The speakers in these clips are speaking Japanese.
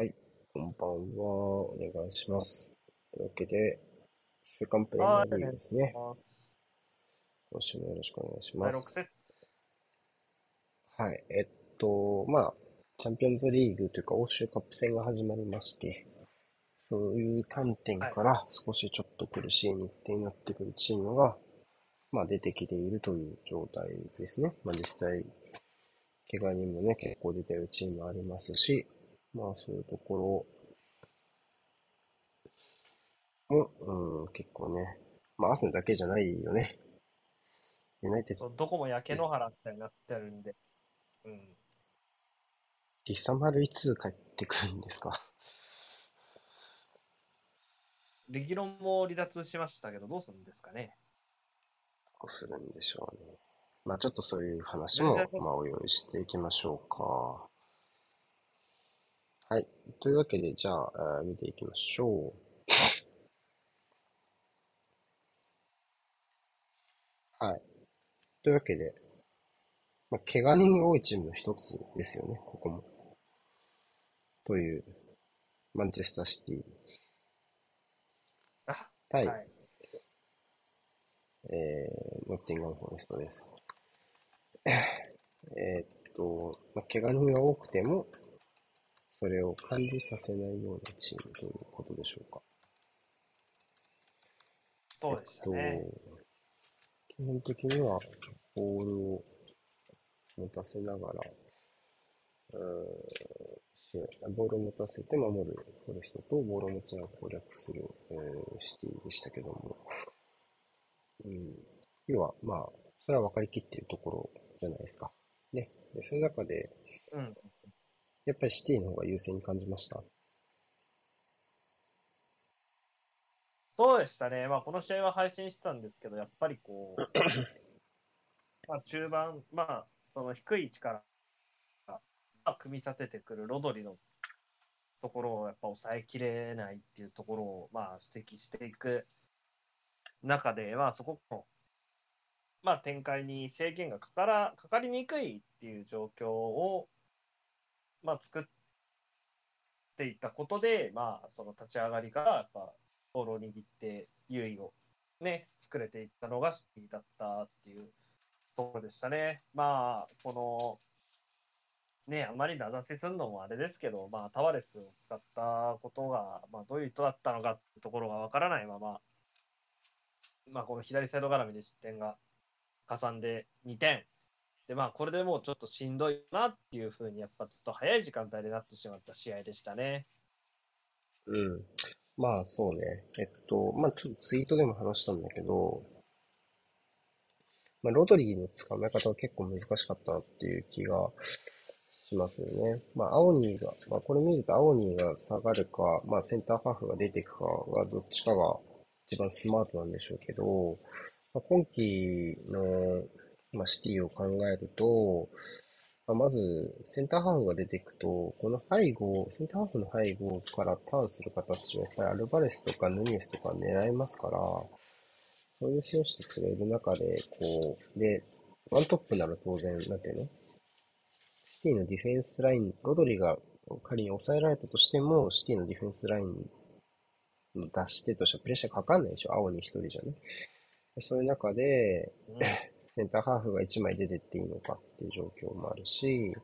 はい、こんばんは。お願いします。というわけで、週刊プレミアリーグですね。今週もよろしくお願いします。はい、えっと、まあ、チャンピオンズリーグというか欧州カップ戦が始まりまして、そういう観点から少しちょっと苦しい日程になってくるチームが、まあ出てきているという状態ですね。まあ実際、怪我人もね、結構出てるチームありますし、まあそういうところも、うん、結構ね、まあアスだけじゃないよね。ユナイテッド。どこも焼け野原みたいになってるんで。うん。リサマルいつ帰ってくるんですか？レギロンも離脱しましたけど、どうするんですかね。どうするんでしょうね。まあちょっとそういう話も、まあお用意していきましょうか。はい。というわけで、じゃあ、見ていきましょう。はい。というわけで、まあ、怪我人が多いチームの一つですよね、ここも。という、マンチェスターシティ。対、はい、えー、ノッティンガム・フォレストです。えっと、まあ、怪我人が多くても、それを感じさせないようなチームということでしょうか。そうでしたね。えっと、基本的には、ボールを持たせながら、うん、ボールを持たせて守るフォレストと、ボールを持ちながら攻略する、えー、シティでしたけども、うん、要は、まあ、それは分かりきっているところじゃないですか。ね。で、その中で、うん、やっぱりシティの方が優勢に感じました？そうでしたね。まあ、この試合は配信してたんですけど、やっぱりこう、まあ、中盤、まあ、その低い位置から、組み立ててくるロドリのところをやっぱ抑えきれないっていうところを、まあ、指摘していく中で、まあ、そこの、まあ、展開に制限がかからかかりにくいっていう状況を、まあ、作っていったことで、まあ、その立ち上がりからやっぱボールを握って優位を、ね、作れていったのがシティだったっていうところでしたね。まあ、この、ね、あまり名指しするのもあれですけど、まあ、タワレスを使ったことが、まあ、どういう意図だったのかってところがわからないまま、まあ、この左サイド絡みで失点がかさんで2点で、まあ、これでもうちょっとしんどいなっていうふうに、やっぱちょっと早い時間帯でなってしまった試合でしたね。うん。まあ、そうね。えっと、まあ、ちょっとツイートでも話したんだけど、まあ、ロドリーの捕まえ方は結構難しかったなっていう気がしますよね。まあ、青ニーが、まあ、これ見ると青ニーが下がるか、まあ、センターハーフが出ていくかがどっちかが一番スマートなんでしょうけど、まあ、今季のまあ、シティを考えると、まあ、まず、センターハーフが出ていくと、この背後、センターハーフの背後からターンする形は、やっぱりアルバレスとかヌニエスとか狙えますから、そういう選手たちがいる中で、こう、で、ワントップなら当然、なんていうの？シティのディフェンスライン、ロドリが仮に抑えられたとしても、シティのディフェンスラインの出し手としてはプレッシャーかかんないでしょ？青に一人じゃね？そういう中で、うんセンターハーフが1枚出てっていいのかっていう状況もあるし、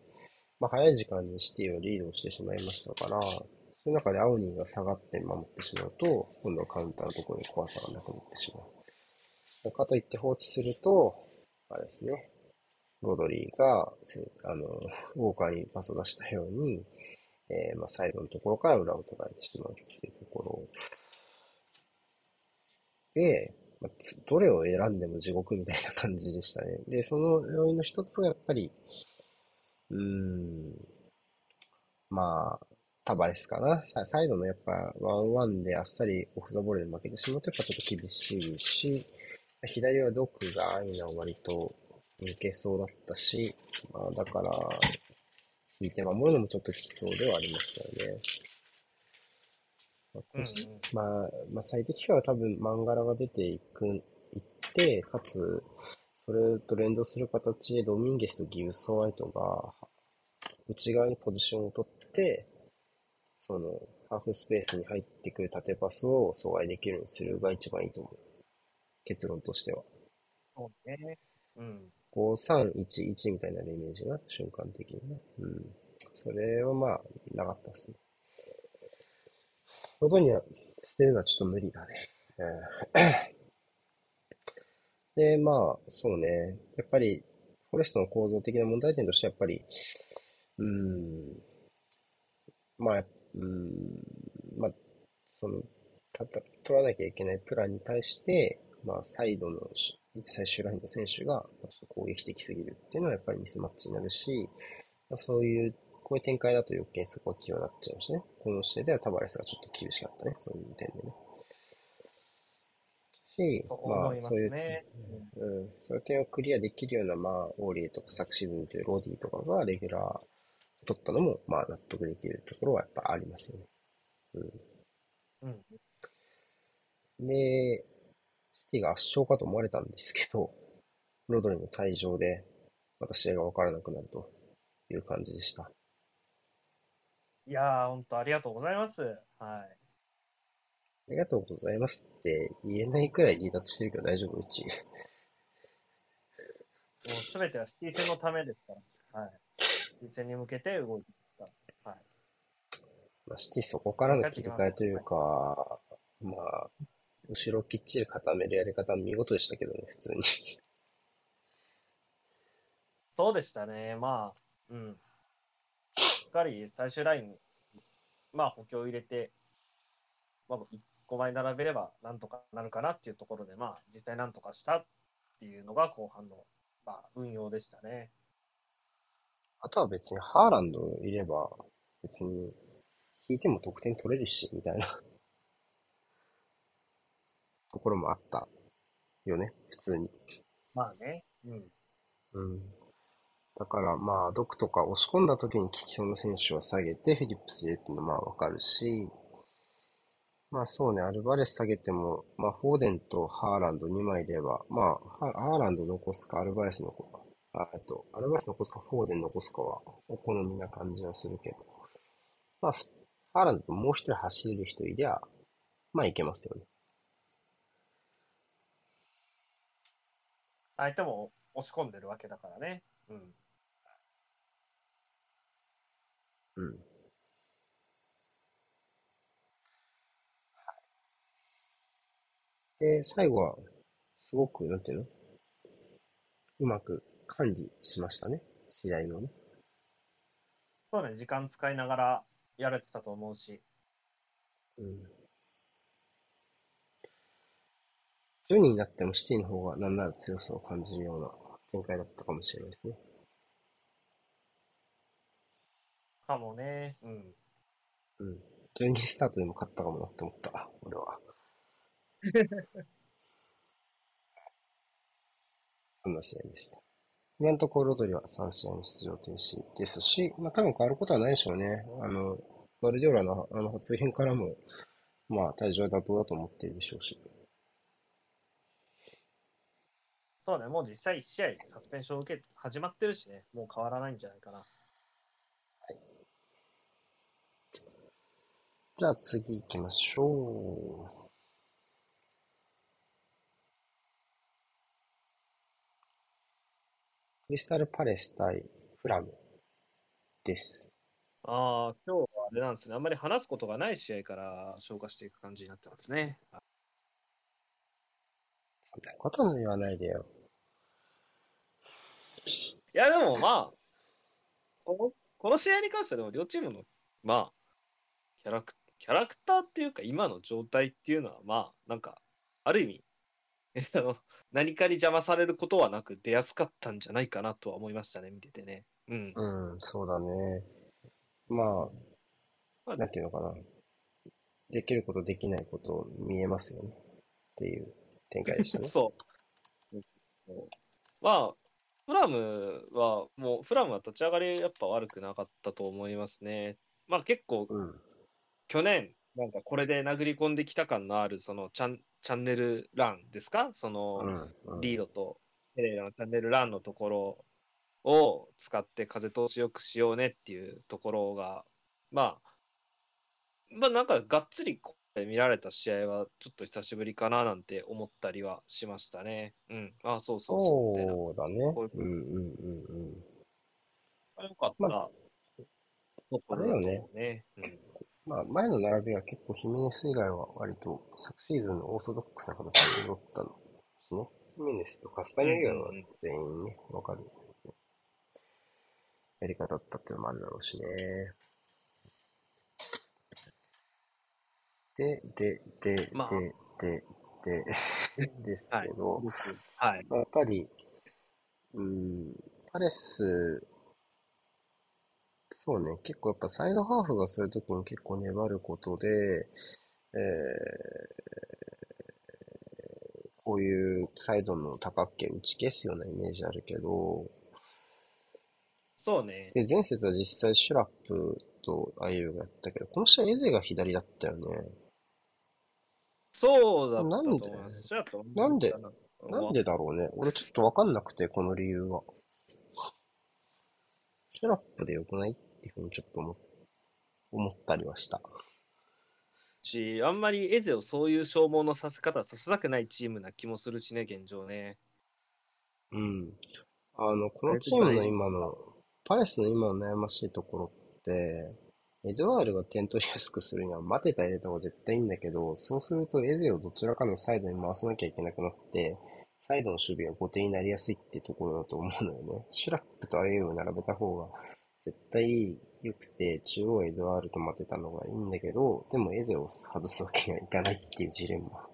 まあ、早い時間にシティをリードしてしまいましたから、そういう中でアオニーが下がって守ってしまうと、今度はカウンターのところに怖さがなくなってしまう。かといって放置すると、あれですね、ロドリーが、あの、ウォーカーにパスを出したように、えー、まあ、サイドのところから裏を取られてしまうっていうところで、まあ、どれを選んでも地獄みたいな感じでしたね。で、その要因の一つがやっぱり、うーん、まあ、タバレスかな。サイドのやっぱワンワンであっさりオフザボールで負けてしまうとやっぱちょっと厳しいし、左はドックが安易な割と抜けそうだったし、まあだから、引いて守るのもちょっときつそうではありましたよね。まあ、うんうん、まあ、まあ、最適化は多分、マンガラが出ていく、いって、かつ、それと連動する形でドミンゲスとギブス・ホワイトが、内側にポジションを取って、その、ハーフスペースに入ってくる縦パスを阻害できるようにするが一番いいと思う。結論としては。そうね。うん。5-3-1-1みたいなイメージが瞬間的にね。うん。それはまあ、なかったですね。ことには、捨てるのはちょっと無理だね。で、まあ、そうね。やっぱり、フォレストの構造的な問題点として、やっぱり、うん、まあ、うん、まあ、その、たた取らなきゃいけないプランに対して、まあ、サイドの最終ラインの選手が、ちょっと攻撃的すぎるっていうのはやっぱりミスマッチになるし、まあ、そういう、こういう展開だと余計にそこは気になっちゃいましたね。この試合ではタバレスがちょっと厳しかったね、そういう点でね。しそう、まあそういう。うん、そういう点をクリアできるような、まあ、オーリーとか昨シーズンというロディとかがレギュラーを取ったのも、まあ、納得できるところはやっぱありますよね。うん。で、シティが圧勝かと思われたんですけど、ロドリの退場で、また試合が分からなくなるという感じでした。いやー、本当ありがとうございます。はい。ありがとうございますって言えないくらい離脱してるけど大丈夫うち。もうすべてはシティ戦のためですから。はい。シティ戦に向けて動いてた。はい。まあ、シティそこからの切り替えというか、まあ、後ろをきっちり固めるやり方は見事でしたけどね、普通に。そうでしたね。まあ、うん。しっかり最終ライン、まあ補強を入れて、まあ、5枚並べればなんとかなるかなっていうところで、まあ実際なんとかしたっていうのが後半の、まあ、運用でしたね。あとは別にハーランドいれば、別に引いても得点取れるし、みたいな ところもあったよね、普通に。まあね。うん。うん。だからまあ、ドクとか押し込んだ時に効きそうな選手は下げて、フィリップス入れていうのはまあわかるし、まあそうね、アルバレス下げても、まあフォーデンとハーランド2枚いれば、まあ、ハーランド残すか、アルバレス残すか、あ、と、アルバレス残すか、フォーデン残すかは、お好みな感じはするけど、まあ、ハーランドともう一人走れる人いりゃ、まあいけますよね。相手も押し込んでるわけだからね。うん。うん。で、最後は、すごく、なんていうの？うまく管理しましたね。試合をね。そうね、時間使いながらやれてたと思うし。うん。10人になってもシティの方が何なら強さを感じるような展開だったかもしれないですね。かもね。うん。うん。12スタートでも勝ったかもなって思った、俺は。そんな試合でした。今のところロドリは3試合の出場停止ですし、まあ多分変わることはないでしょうね。あの、ガルディオラのあの発言からも、まあ退場は妥当だと思っているでしょうし。そうね、もう実際1試合サスペンション受け、始まってるしね、もう変わらないんじゃないかな。じゃあ次行きましょう。クリスタルパレス対フラムです。ああ、今日はあれなんですね。あんまり話すことがない試合から消化していく感じになってますね。そんなことも言わないでよ。いや、でもまあ、このこの試合に関してはでも両チームの、まあ、キャラクキャラクターっていうか、今の状態っていうのは、まあ、なんか、ある意味、あの何かに邪魔されることはなく出やすかったんじゃないかなとは思いましたね、見ててね。うん。うん、そうだね。ままあ、あなんていうのかな。できることできないこと見えますよね。っていう展開でしたね。そう。まあ、フラムは、もう、フラムは立ち上がりやっぱ悪くなかったと思いますね。まあ結構、うん。去年、なんかこれで殴り込んできた感のある、そのチャンチャンネルランですか？その、うん。うんリードとペレイラのチャンネルランのところを使って風通しよくしようねっていうところが、まあ、まあなんかがっつり見られた試合はちょっと久しぶりかななんて思ったりはしましたね。うん。あそうそうそう。そうだねこういう。うんうんうんうん。あよかった。まところだと思うね。うんまあ、前の並びは結構ヒメネス以外は割と昨シーズンのオーソドックスな形で戻ったのしね。ヒメネスとカスタニャ以外は全員ね、わかる。やり方だったっていうのもあるだろうしね。で、で、で、まあで、で、で、ですけど、はい。まあやっぱり、うん、パレス、そうね、結構やっぱサイドハーフがそういう時に結構粘ることで、えー、こういうサイドの多角形打ち消すようなイメージあるけど、そうね。で、前節は実際シュラップとアイユがやったけど、この試合エゼが左だったよね。そうだったとなんで思います。なんでうなんでだろうね。俺ちょっとわかんなくて、この理由は。シュラップでよくないっていうふうにちょっと思思ったりはした。し、あんまりエゼをそういう消耗のさせ方させたくないチームな気もするしね、現状ね。うん。あの、このチームの今の、パレスの今の悩ましいところって、エドワールが点取りやすくするには待てた入れた方が絶対いいんだけど、そうするとエゼをどちらかのサイドに回さなきゃいけなくなって、サイドの守備が後手になりやすいってところだと思うのよね。シュラップとアイエウを並べた方が絶対良くて、中央エドワールと待てたのがいいんだけど、でもエゼを外すわけにはいかないっていうジレンマ、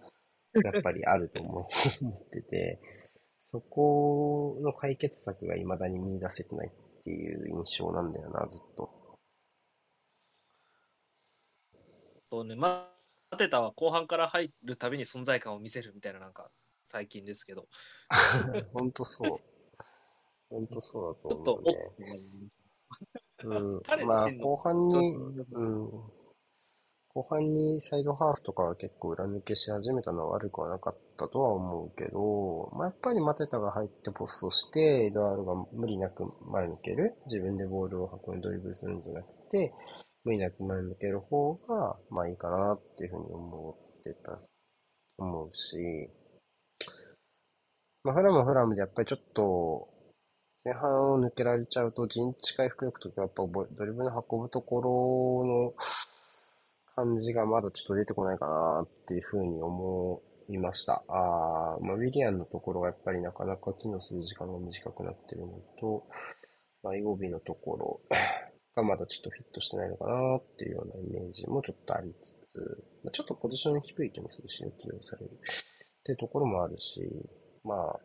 やっぱりあると思ってて、そこの解決策が未だに見出せてないっていう印象なんだよな、ずっと。そうね、マテタは後半から入るたびに存在感を見せるみたいな、なんか最近ですけど、ほんとそう。ほんとそうだと思うね。うん彼。まあ、後半に、うん。後半にサイドハーフとかが結構裏抜けし始めたのは悪くはなかったとは思うけど、まあ、やっぱりマテタが入ってポストして、エドワールが無理なく前抜ける。自分でボールを運んでドリブルするんじゃなくて、無理なく前抜ける方が、まあいいかなっていうふうに思ってた、思うし、まあ、フラムはフラムでやっぱりちょっと、前半を抜けられちゃうと、陣地回復力とか、やっぱドリブル運ぶところの感じがまだちょっと出てこないかなっていうふうに思いました。あーまあ、ウィリアンのところがやっぱりなかなか機能する時間が短くなってるのと、まあ、イゴビのところがまだちょっとフィットしてないのかなっていうようなイメージもちょっとありつつ、まあ、ちょっとポジション低い気もするし、ね、起用されるっていうところもあるし、まあ、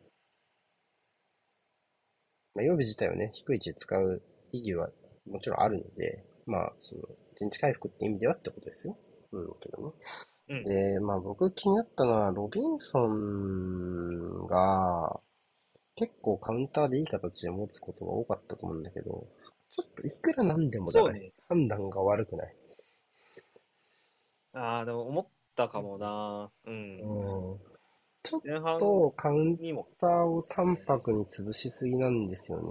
まあ、曜日自体をね、低い位置で使う意義はもちろんあるので、まあ、その、陣地回復って意味ではってことですよ。うん、けどね。うんで、まあ僕気になったのは、ロビンソンが、結構カウンターでいい形で持つことが多かったと思うんだけど、ちょっといくらなんでもだね。判断が悪くない。ああ、でも思ったかもな。うん。うん。ちょっとカウンターを淡白に潰しすぎなんですよね。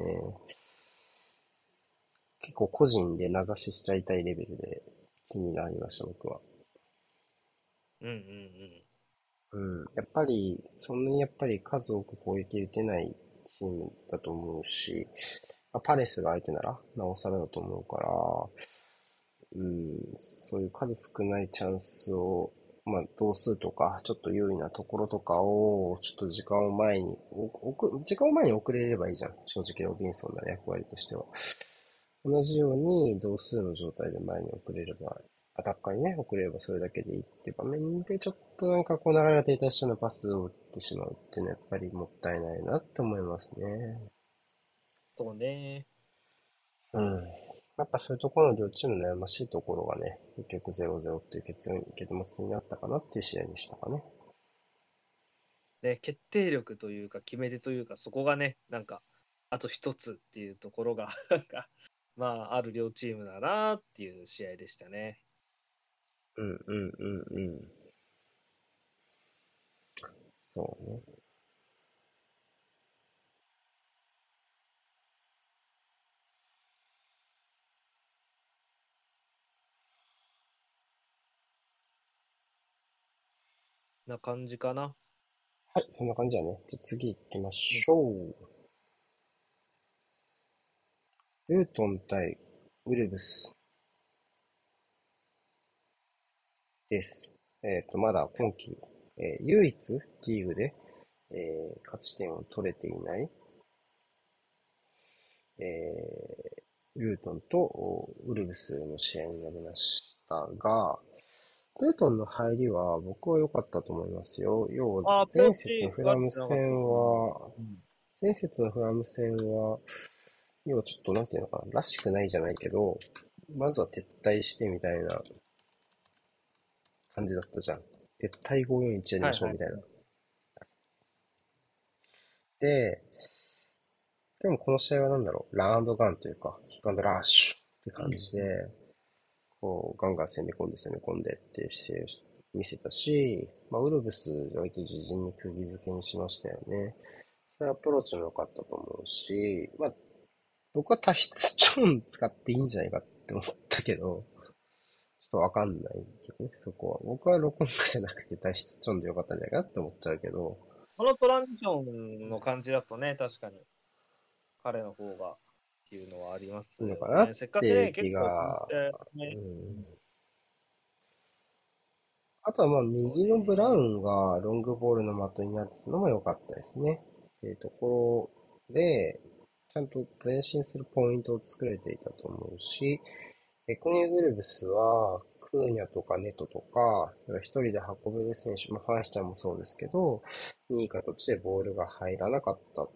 結構個人で名指ししちゃいたいレベルで気になりました、僕は。うんうんうん。うん。やっぱり、そんなにやっぱり数多く攻撃打てないチームだと思うし、まあ、パレスが相手なら、なおさらだと思うから、うん、そういう数少ないチャンスを、まあ、同数とか、ちょっと優位なところとかを、ちょっと時間を前に、お置く、時間を前に遅れればいいじゃん。正直ロビンソンの役割としては。同じように同数の状態で前に遅れれば、アタッカーにね、遅れればそれだけでいいっていう場面で、ちょっとなんかこう流れが停滞したようなパスを打ってしまうっていうのはやっぱりもったいないなって思いますね。そうね。うん。やっぱそういうところの両チームの悩ましいところがね、結局0-0っていう結末になったかなっていう試合でしたかね。ね、決定力というか、決め手というか、そこがね、なんか、あと一つっていうところが、なんか、まあ、ある両チームだなっていう試合でしたね。うんうんうんうん。そうね。な感じかな。はい、そんな感じだね。じゃ次行きましょう。ルートン対ウルブスです。えっ、と、まだ今季、えー唯一リーグで、えー勝ち点を取れていない、えールートンとウルブスの試合になりましたが、ルートンの入りは僕は良かったと思いますよ。要はあ、前節のフラム戦は、うん前節のフラム戦は、要はちょっとなんていうのかな、らしくないじゃないけど、まずは撤退してみたいな感じだったじゃん。撤退541やりましょうみたいな。で、でもこの試合はなんだろう、ランドガンというか、キックアンドラッシュって感じで、こう、ガンガン攻め込んで攻め込んでっていう姿勢を見せたし、まあ、ウルブス、割と自陣に釘付けにしましたよね。そういうアプローチも良かったと思うし、まあ、僕は多筆チョン使っていいんじゃないかって思ったけど、ちょっとわかんないけどね、そこは。僕は録音家じゃなくて多筆チョンでよかったんじゃないかなって思っちゃうけど、このトランジションの感じだとね、確かに彼の方がっていうのはありますのかなってせっかくね、気結構ねうんあとはまあ右のブラウンがロングボールの的になるのも良かったですね。っていうところで、ちゃんと前進するポイントを作れていたと思うし、エコニー・グルブスは、クーニャとかネトとか、一人で運べる選手、まあ、ファンヒちゃんもそうですけど、いい形でボールが入らなかった。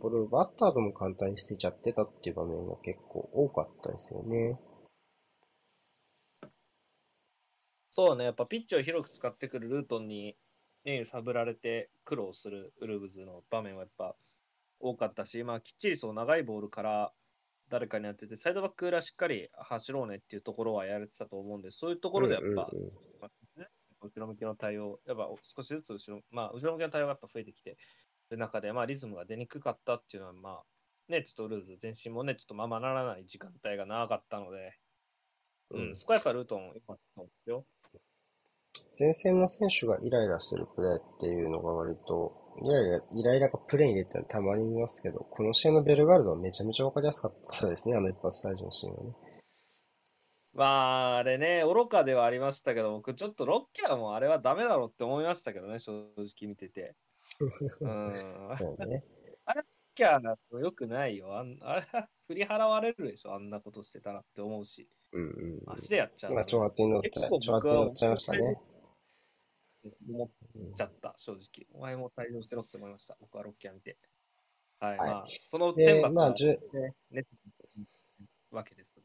ボールを奪った後も簡単に捨てちゃってたっていう場面が結構多かったですよね。そうね、やっぱピッチを広く使ってくるルートンに、ね、サブられて苦労するウルブズの場面はやっぱ多かったし、まあ、きっちりそう長いボールから誰かに当てて、サイドバック裏しっかり走ろうねっていうところはやれてたと思うんで、そういうところでやっぱ、うんうんうん後ろ向きの対応、やっぱ少しずつ後ろ,、まあ、後ろ向きの対応がやっぱ増えてきてる中で、まあ、リズムが出にくかったっていうのは、まあ、ね、ちょっとルーズ、前進もね、ちょっとままならない時間帯が長かったので、うん、うんそこはやっぱルートン良かったんですよ。前線の選手がイライラするプレーっていうのが割と、イライラ、イライラがプレーに出てたまに見ますけど、この試合のベルガルドはめちゃめちゃわかりやすかったですね、あの一発退場のシーンはね。まあ、あれね、愚かではありましたけど、僕ちょっとロッキャーもあれはダメだろうって思いましたけどね、正直見てて。うん。そうね。キャーだと良くないよ。あんあれは振り払われるでしょ、あんなことしてたらって思うし。うんうんうん。足でやっちゃうの。まあ、挑発に乗っちゃ挑発に乗っちゃいましたね。思っうんちゃった、正直。お前も退場してろって思いました。僕はロッキャー見て。はい、はいまあ、そので天罰は、ね、ね、わけです。ま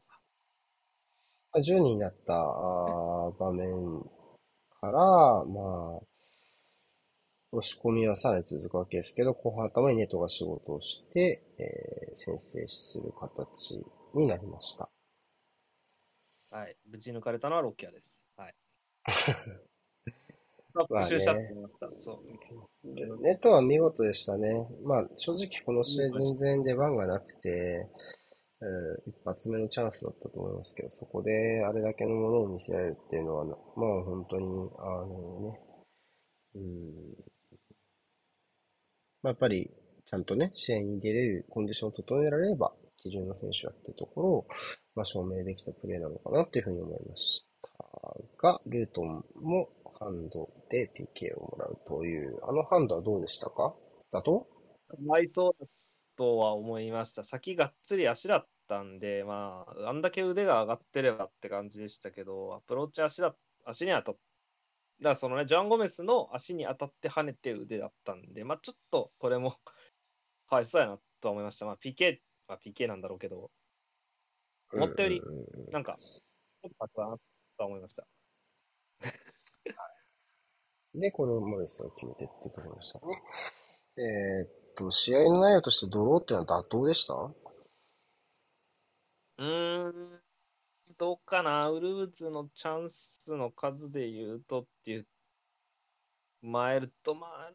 あ10人になった場面から、まあ、押し込みはさらに続くわけですけど、後半頭にネトが仕事をして、えー先制する形になりました。はい。ぶち抜かれたのはロッキャーです。はい。まあね復習したと思いました。そう。ネトは見事でしたね。まあ、正直この試合全然出番がなくて、うん、一発目のチャンスだったと思いますけど、そこであれだけのものを見せられるっていうのはな、まあ本当に、あのね、うん、まあ、やっぱりちゃんとね、試合に出れるコンディションを整えられれば、一流の選手だってところを、まあ、証明できたプレーなのかなっていうふうに思いましたが、ルートンもハンドで PK をもらうという、あのハンドはどうでしたか？だと？マイトとは思いました。先がっつり足だったんで、まあ、あんだけ腕が上がってればって感じでしたけど、アプローチ足だ足に当たっだからそのね、ジョアン・ゴメスの足に当たって跳ねて腕だったんで、まあちょっとこれも かわいそうやなとは思いました。まあ PK は PK なんだろうけど、思ったよりなんか、ちょっとかなとは思いました。で、これをモレスが決めてってところでしたね。えーっと、試合の内容としてドローっていうのは妥当でした？うーん、どうかな、ウルブズのチャンスの数で言うとっていう、マイルと、まあ、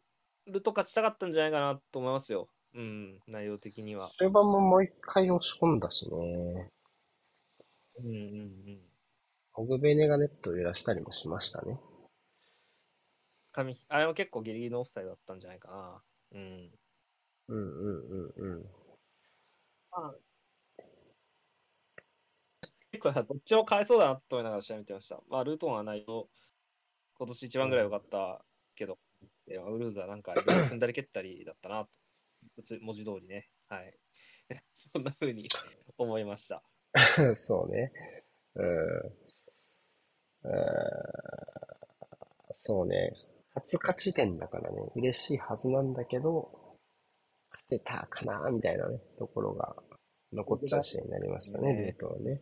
ルト勝ちたかったんじゃないかなと思いますよ。うん、内容的には。終盤ももう一回押し込んだしね。うんうんうん。オグベネがネットを揺らしたりもしましたね。紙あれも結構ギリギリのオフサイドだったんじゃないかな。うん。うんうんうんうん。まあ、結構どっちも返そうだなと思いながら試合見てました。まあ、ルートンは内容、今年一番ぐらい良かったけど、ウルーズはなんか踏んだり蹴ったりだったなと、文字通りね。はい。そんな風に思いました。そうね。うん。うーんそうね。初勝ち点だからね、嬉しいはずなんだけど、勝てたかなみたいなね、ところが残っちゃう試合になりましたね、ねルートはね。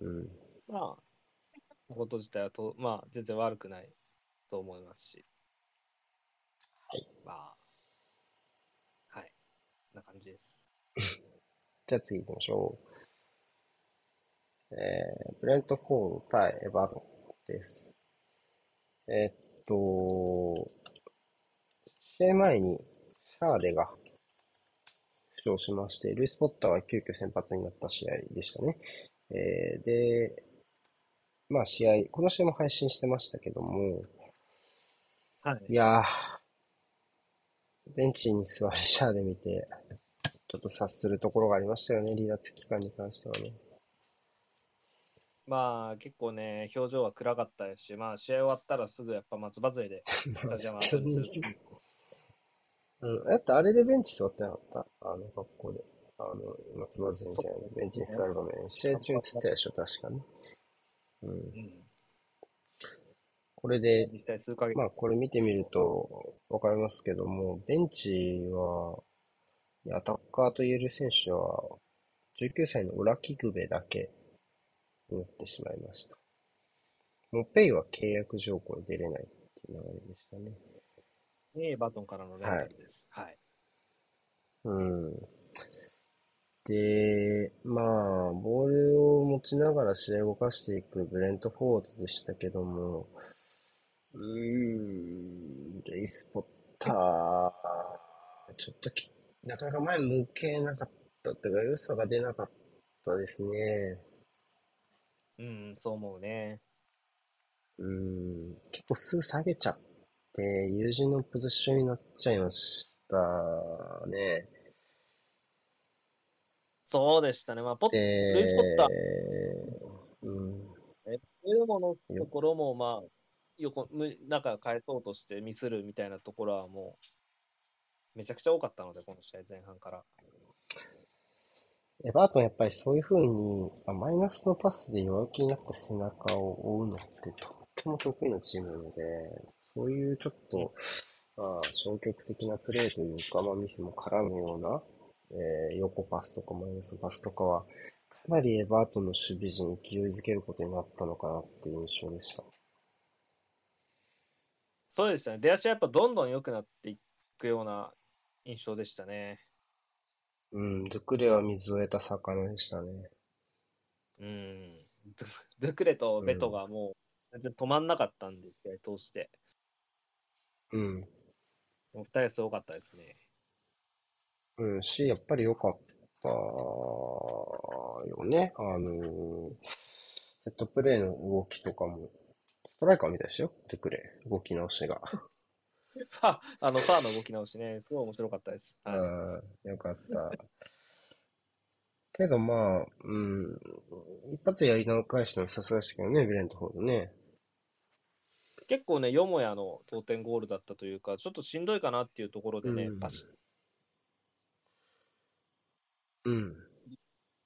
うん。まあ、こと自体はと、まあ、全然悪くないと思いますし。はい。まあ、はい。こんな感じです。じゃあ次行きましょう。えー、ブレントフォード対エバートンです。えーっと、試合前にシャーデが負傷しまして、ルイス・ポッターは急遽先発になった試合でしたね。えーで、まあ試合、この試合も配信してましたけども、はい。いやー、ベンチに座りシャーデ見て、ちょっと察するところがありましたよね、離脱期間に関してはね。まあ、結構ね、表情は暗かったですし、まあ、試合終わったらすぐやっぱ松葉杖で スタジアム。うん。だってあれでベンチ座ってなかったあの格好で。あの、松葉杖みたいなベンチに座る場面。試合中に映ったでしょ、確かに。うん。うん。これで、まあこれ見てみるとわかりますけども、ベンチは、アタッカーと言える選手は、19歳のオラキグベだけになってしまいました。もうペイは契約条項で出れないっていう流れでしたね。ねバトンからのレンタルです。はい。うん。で、まあ、ボールを持ちながら試合を動かしていくブレントフォードでしたけども、うーん、レイスポッター、ちょっとき、なかなか前向けなかったというか、良さが出なかったですね。うん、そう思うね。うん、結構すぐ下げちゃって、友人のポジションになっちゃいましたね。そうでしたね。まあ、ポッで、ルイスポッターうん、ね、いうものところも、まあ、横、む中変えそうとしてミスるみたいなところはもう、めちゃくちゃ多かったので、この試合前半から。エバートンやっぱりそういう風に、あマイナスのパスで弱気になった背中を追うのってとっても得意なチームなので、そういうちょっと、まあ、消極的なプレーというか、まあ、ミスも絡むような、えー横パスとかマイナスパスとかは、かなりエバートンの守備陣を勢いづけることになったのかなっていう印象でした。そうですね。出足はやっぱどんどん良くなっていくような印象でしたね。うん、ドゥクレは水を得た魚でしたね。うん。ドゥクレとベトがもう、全然止まんなかったんで、試合通して。うん。もう二人すごかったですね。うん、し、やっぱり良かったよね。あのーセットプレーの動きとかも、ストライカーみたいですよ。ドゥクレ、動き直しが。あ、あの、ファーの動き直しね、すごい面白かったです。はいうん、よかった。けどまあ、うん、一発やり直返したのさすがでしたけどね、ブレントフォードね。結構ね、よもやの同点ゴールだったというか、ちょっとしんどいかなっていうところでね、うんパシッうん、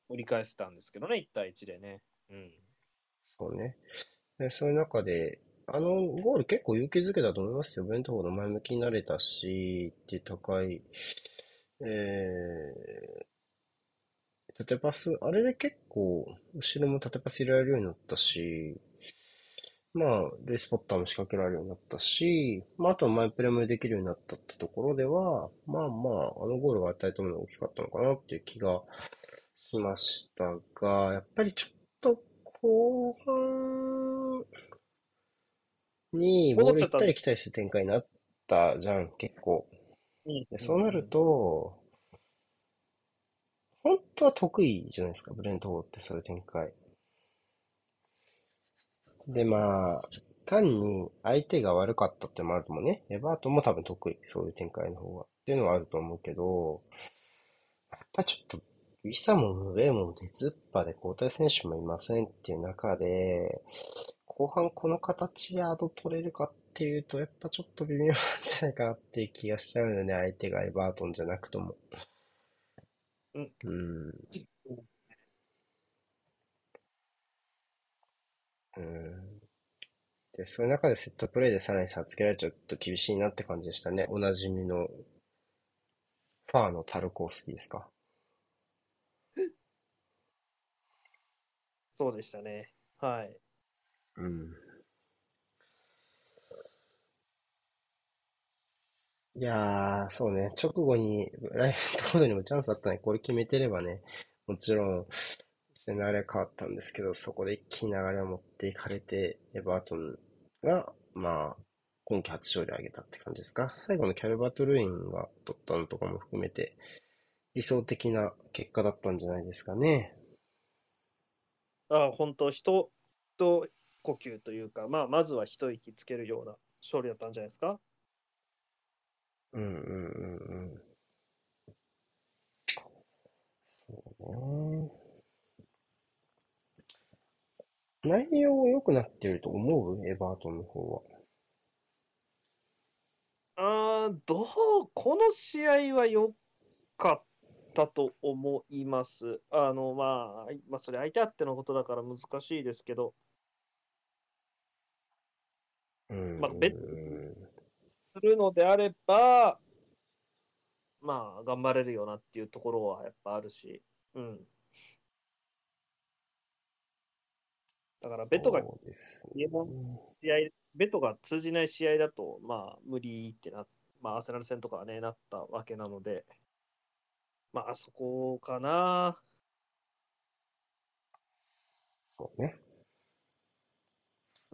折り返したんですけどね、1対1でね。うん。そうね。でそういう中で、あのゴール結構勇気づけたと思いますよ。ブレントフォード前向きになれたし、って高い、えー、縦パス、あれで結構、後ろも縦パス入れられるようになったし、まあ、レースポッターも仕掛けられるようになったし、まあ、あとはマイプレもできるようになったってところでは、まあまあ、あのゴールが与えたものが大きかったのかなっていう気がしましたが、やっぱりちょっと後半にボール行ったり来たりする展開になったじゃん、結構。でそうなると、本当は得意じゃないですか、ブレントフォってそういう展開。で、まあ、単に相手が悪かったってのもあると思うね。エバートンも多分得意。そういう展開の方が。っていうのはあると思うけど、やっぱちょっと、ウィサもムベーもデズッパで交代選手もいませんっていう中で、後半この形でアド取れるかっていうと、やっぱちょっと微妙なんじゃないかなっていう気がしちゃうよね。相手がエバートンじゃなくとも。うん。うん。うん。で、そういう中でセットプレーでさらに差つけられちゃうと厳しいなって感じでしたね。おなじみの、ファーのタルコースキーですか？そうでしたね。はい。うん。いやー、そうね。直後に、ライフ トードにもチャンスあったね。これ決めてればね、もちろん、シナリオ変わったんですけど、そこで一気に流れを持っていかれて、エバートンが、まあ、今季初勝利を挙げたって感じですか。最後のキャルバート・ルインが取ったのとかも含めて、理想的な結果だったんじゃないですかね。あ本当、人、人呼吸というか、まあ、まずは一息つけるような勝利だったんじゃないですか。うんうんうんうん。そうね。内容良くなってると思う？エバートンの方は。あーどう、この試合は良かったと思います。あの、まあ、まあ、それ相手あってのことだから難しいですけど、うん。まあベするのであれば、まあ、頑張れるよなっていうところはやっぱあるし、うん。だから、ベトがね試合、ベトが通じない試合だと、まあ、無理ってな、まあ、アーセナル戦とかはね、なったわけなので、まあ、あそこかな。そうね。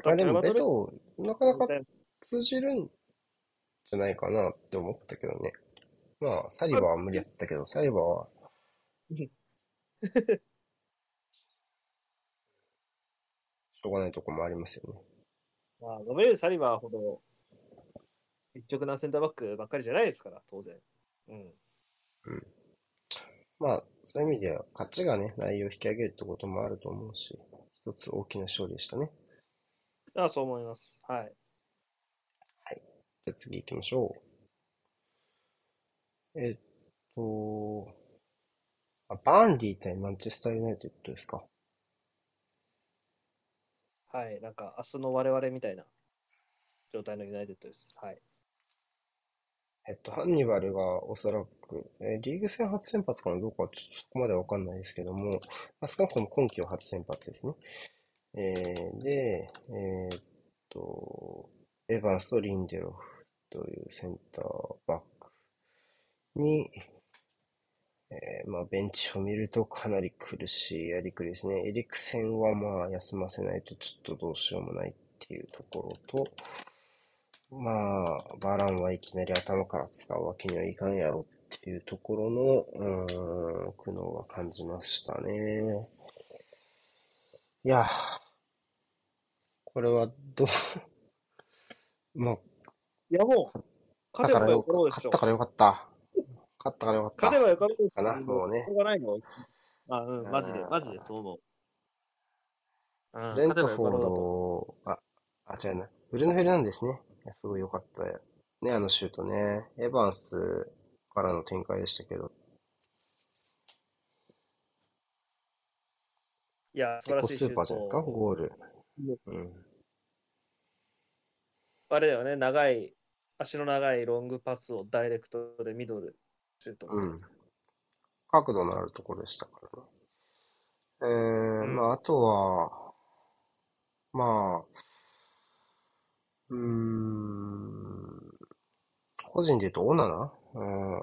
まあでも、ベト、なかなかうん通じるんじゃないかなって思ったけどね。まあ、サリバは無理やったけど、サリバはしょうがないとこもありますよね。まあ、ロベル・サリバーほど一直なセンターバックばっかりじゃないですから、当然。うん。まあ、そういう意味では、勝ちがね、内容を引き上げるってこともあると思うし、一つ大きな勝利でしたね。ああそう思います。はい。じゃあ次行きましょう。えっと、あバーンリー対マンチェスターユナイテッドですか。はい。なんか、明日の我々みたいな状態のユナイテッドです。はい。えっと、ハンニバルがおそらく、えーリーグ戦初先発かなどうかはちょっとそこまでわかんないですけども、まあ、少なくとも今季は初先発ですね。えーで、えーっと、エヴァンスとリンデロフというセンターバックに、えーまあ、ベンチを見るとかなり苦しいやりくりですね。エリクセンはまあ休ませないとちょっとどうしようもないっていうところと、まあ、バランはいきなり頭から使うわけにはいかんやろっていうところの、うーん、苦悩は感じましたね。いや、これはどう、まあ、いや、もう、勝ったからよかった。勝ったからよかった。勝てばよかろうでしょ。かなもうねしょうがないの。あ、うん、マジでマジでそう思う。うん、ブレントフォー。ド、あ、あ、違うな。ブルーノ・フェルナンデスね。すごい良かったよ。ね、あのシュートね。エヴァンスからの展開でしたけど、いや、素晴結構スーらしいシュートパーじゃないですか、ゴール。うん。あれだよね、長い、足の長いロングパスをダイレクトでミドルシュート。うん。角度のあるところでしたからね。えー、うんまあ、あとは、まあ、うーん、個人で言うとオナナ？うん、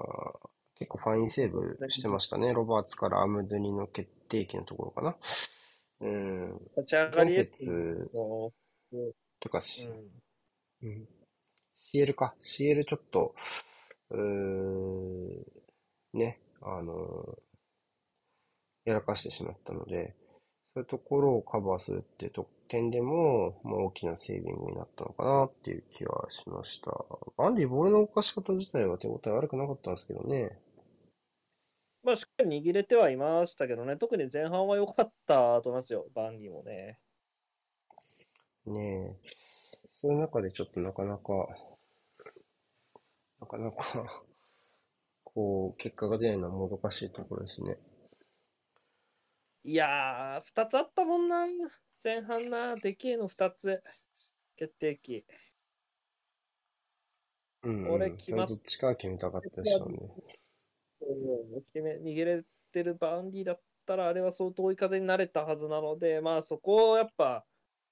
結構ファインセーブしてましたね。ロバーツからアムドゥニの決定機のところかな。うん、立ち上が前り節のとかし、うんうん。CL か。CL ちょっと、うーね、あのやらかしてしまったので、そういうところをカバーするって点でも、まあ、大きなセービングになったのかなっていう気はしました。バンディ、ボールの動かし方自体は手応え悪くなかったんですけどね。まあ、しっかり握れてはいましたけどね、特に前半は良かったと思いますよ、バンディもね。ねえ。そういう中でちょっとなかなか、なかなか、こう、結果が出ないのはもどかしいところですね。いやー、2つあったもんな、前半な、でけえの2つ、決定機。うん、うん。俺決まっどっちかは決めたかったでしょうね。決め逃げれてるバンディだったら、あれは相当追い風になれたはずなので、まあそこをやっぱ、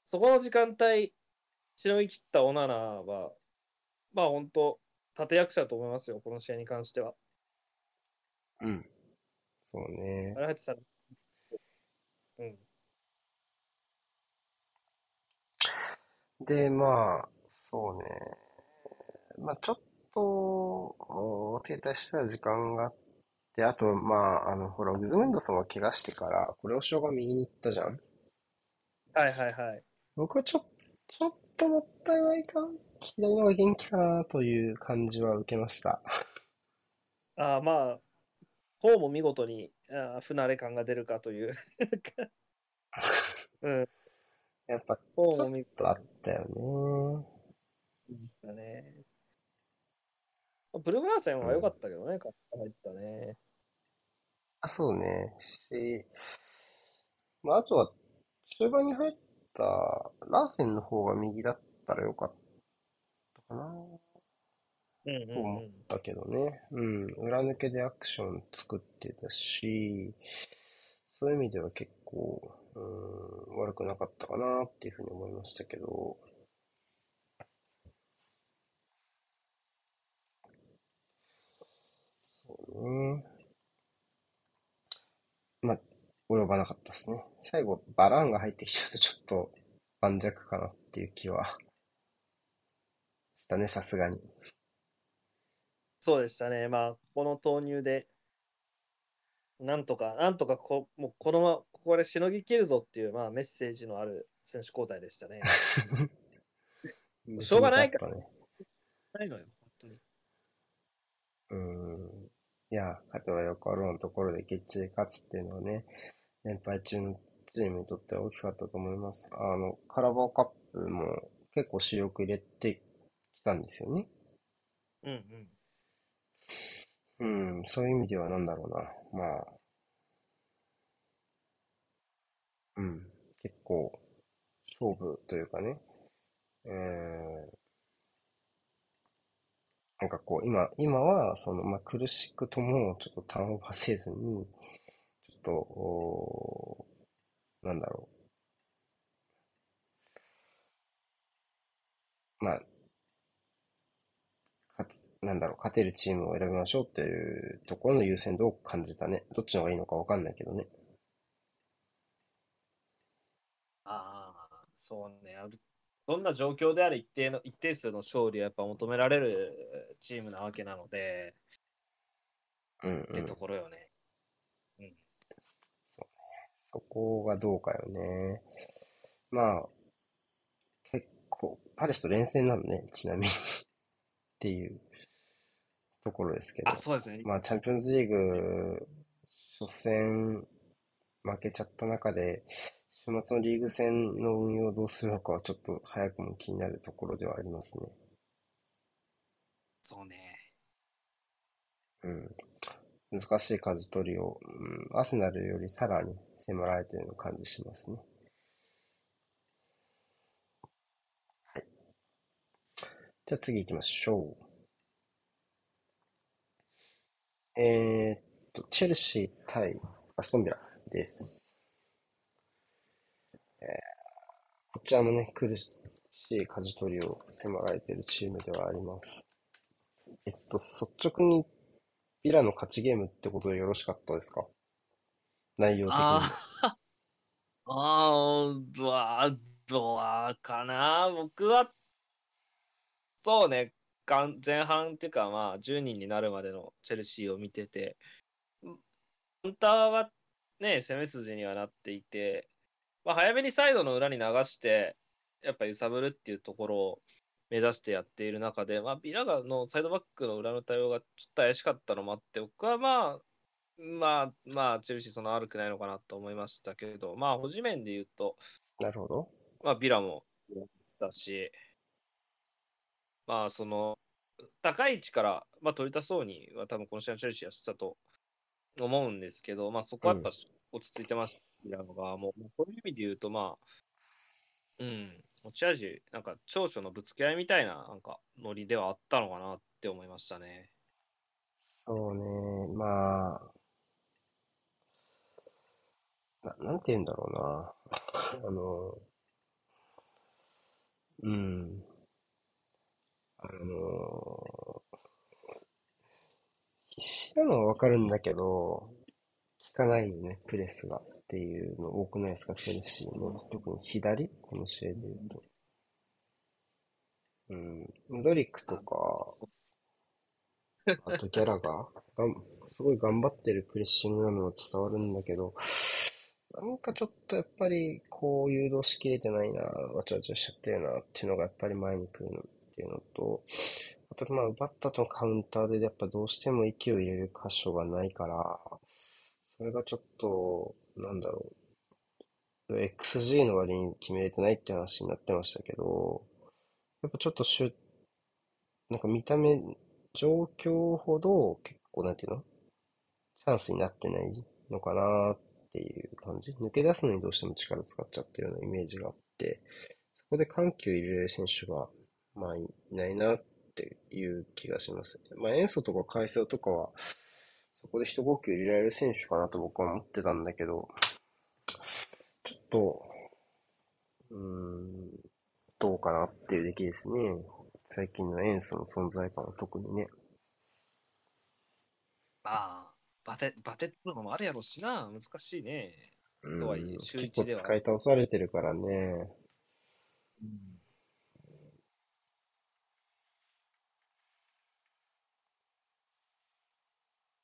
そこの時間帯、しのぎ切ったオナナは、まあ本当、立役者だと思いますよ、この試合に関しては。うん。そうねあ。れ入ってたら、うん。で、まあ、そうね。まあ、ちょっと、お停滞した時間があって、あと、まあ、あの、ほら、グズムンドソンが怪我してから、これをしょうが右に行ったじゃんはいはいはい。僕はちょ、ちょっともったいないか左の方が元気かなという感じは受けました。あーまあ、こうも見事にあー不慣れ感が出るかという。うん、やっぱ、ちこうも見ょっとあったよね。だね。ブルーグラーセンは良かったけどね、勝入ったね。あ、そうね。し、まあ、あとは、中盤に入ったラーセンの方が右だったらよかったかなうんうんと思ったけどね。うん。裏抜けでアクション作ってたし、そういう意味では結構、うん、悪くなかったかなっていうふうに思いましたけど、そうね。まあ、及ばなかったですね。最後、バランが入ってきちゃうとちょっと盤石かなっていう気はしたね、さすがに。そうでしたね。まあ、この投入で、なんとか、なんとかこ、もうこのまま、ここでしのぎ切るぞっていう、まあ、メッセージのある選手交代でしたね。しょうがないかめちゃめちゃあったね。ないのよ、本当に。うん。いや、勝てばよくあるのところでゲッチで勝つっていうのはね、連敗中のチームにとっては大きかったと思います。あの、カラバオカップも結構主力入れてきたんですよね。うんうん。うん、そういう意味ではなんだろうな。まあ、うん、結構勝負というかね、えー、なんかこう、今、今は、その、まあ、苦しくとも、ちょっとターンオーバーせずに、と、なんだろう。まあ、勝つなんだろう、勝てるチームを選びましょうっていうところの優先度を感じたね。どっちの方がいいのかわかんないけどね。ああ、そうね。あるどんな状況であれ一定の、一定数の勝利はやっぱ求められるチームなわけなので、うんうん。ってところよね。うん。そこがどうかよね。まあ、結構、パレスと連戦なのね、ちなみにっていうところですけど。あ、そうですね。まあ、チャンピオンズリーグ、初戦負けちゃった中で、週末のリーグ戦の運用をどうするのかはちょっと早くも気になるところではありますね。そうね。うん。難しい舵取りを、うん、アスナルよりさらに迫られているのを感じしますね。はい。じゃあ次行きましょう。えーっと、チェルシー対アストンビラです。えーこちらもね、苦しい舵取りを迫られているチームではあります。えっと、率直にビラの勝ちゲームってことでよろしかったですか？内容的に。ああ、どわ、どわかな。僕は、そうね、前半っていうか、まあ、10人になるまでのチェルシーを見てて、カウンターはね、攻め筋にはなっていて、まあ、早めにサイドの裏に流して、やっぱ揺さぶるっていうところを目指してやっている中で、まあ、ビラガのサイドバックの裏の対応がちょっと怪しかったのもあって、僕はまあ、まあ、まあ、チェルシーそんな悪くないのかなと思いましたけど、まあ、保持面で言うと、なるほど。まあ、ビラもだし、まあ、その、高い位置から、まあ、取り出そうには、多分この試合のチェルシーはしたと思うんですけど、まあ、そこはやっぱ落ち着いてました、ビラの側も。そういう意味で言うと、まあ、うん、持ち味、なんか、長所のぶつけ合いみたいな、なんか、ノリではあったのかなって思いましたね。そうね、まあ、な、なんて言うんだろうな。あの、うん。あの、必死なのはわかるんだけど、効かないよね、プレスがっていうの多くないですか、チェルシーの。特に左この試合で言うと。うん。ドリックとか、あとギャラが、がん、すごい頑張ってるプレッシングなのは伝わるんだけど、なんかちょっとやっぱりこう誘導しきれてないな、わちゃわちゃしちゃってるなっていうのがやっぱり前に来るのっていうのと、あとまあ奪った後のカウンターでやっぱどうしても息を入れる箇所がないから、それがちょっと、なんだろう、XG の割に決めれてないって話になってましたけど、やっぱちょっとシュなんか見た目、状況ほど結構なんていうの？チャンスになってないのかなっっていう感じ。抜け出すのにどうしても力使っちゃったようなイメージがあって、そこで緩急入れる選手が、まあいないなっていう気がします。まあ、塩素とか海藻とかは、そこで一呼吸入れられる選手かなと僕は思ってたんだけど、ちょっと、うーん、どうかなっていう出来ですね。最近の塩素の存在感は特にね。まあ、バテ、バテってのもあるやろうしな、難しいね。うんとはいえ週結一では構使い倒されてるからね。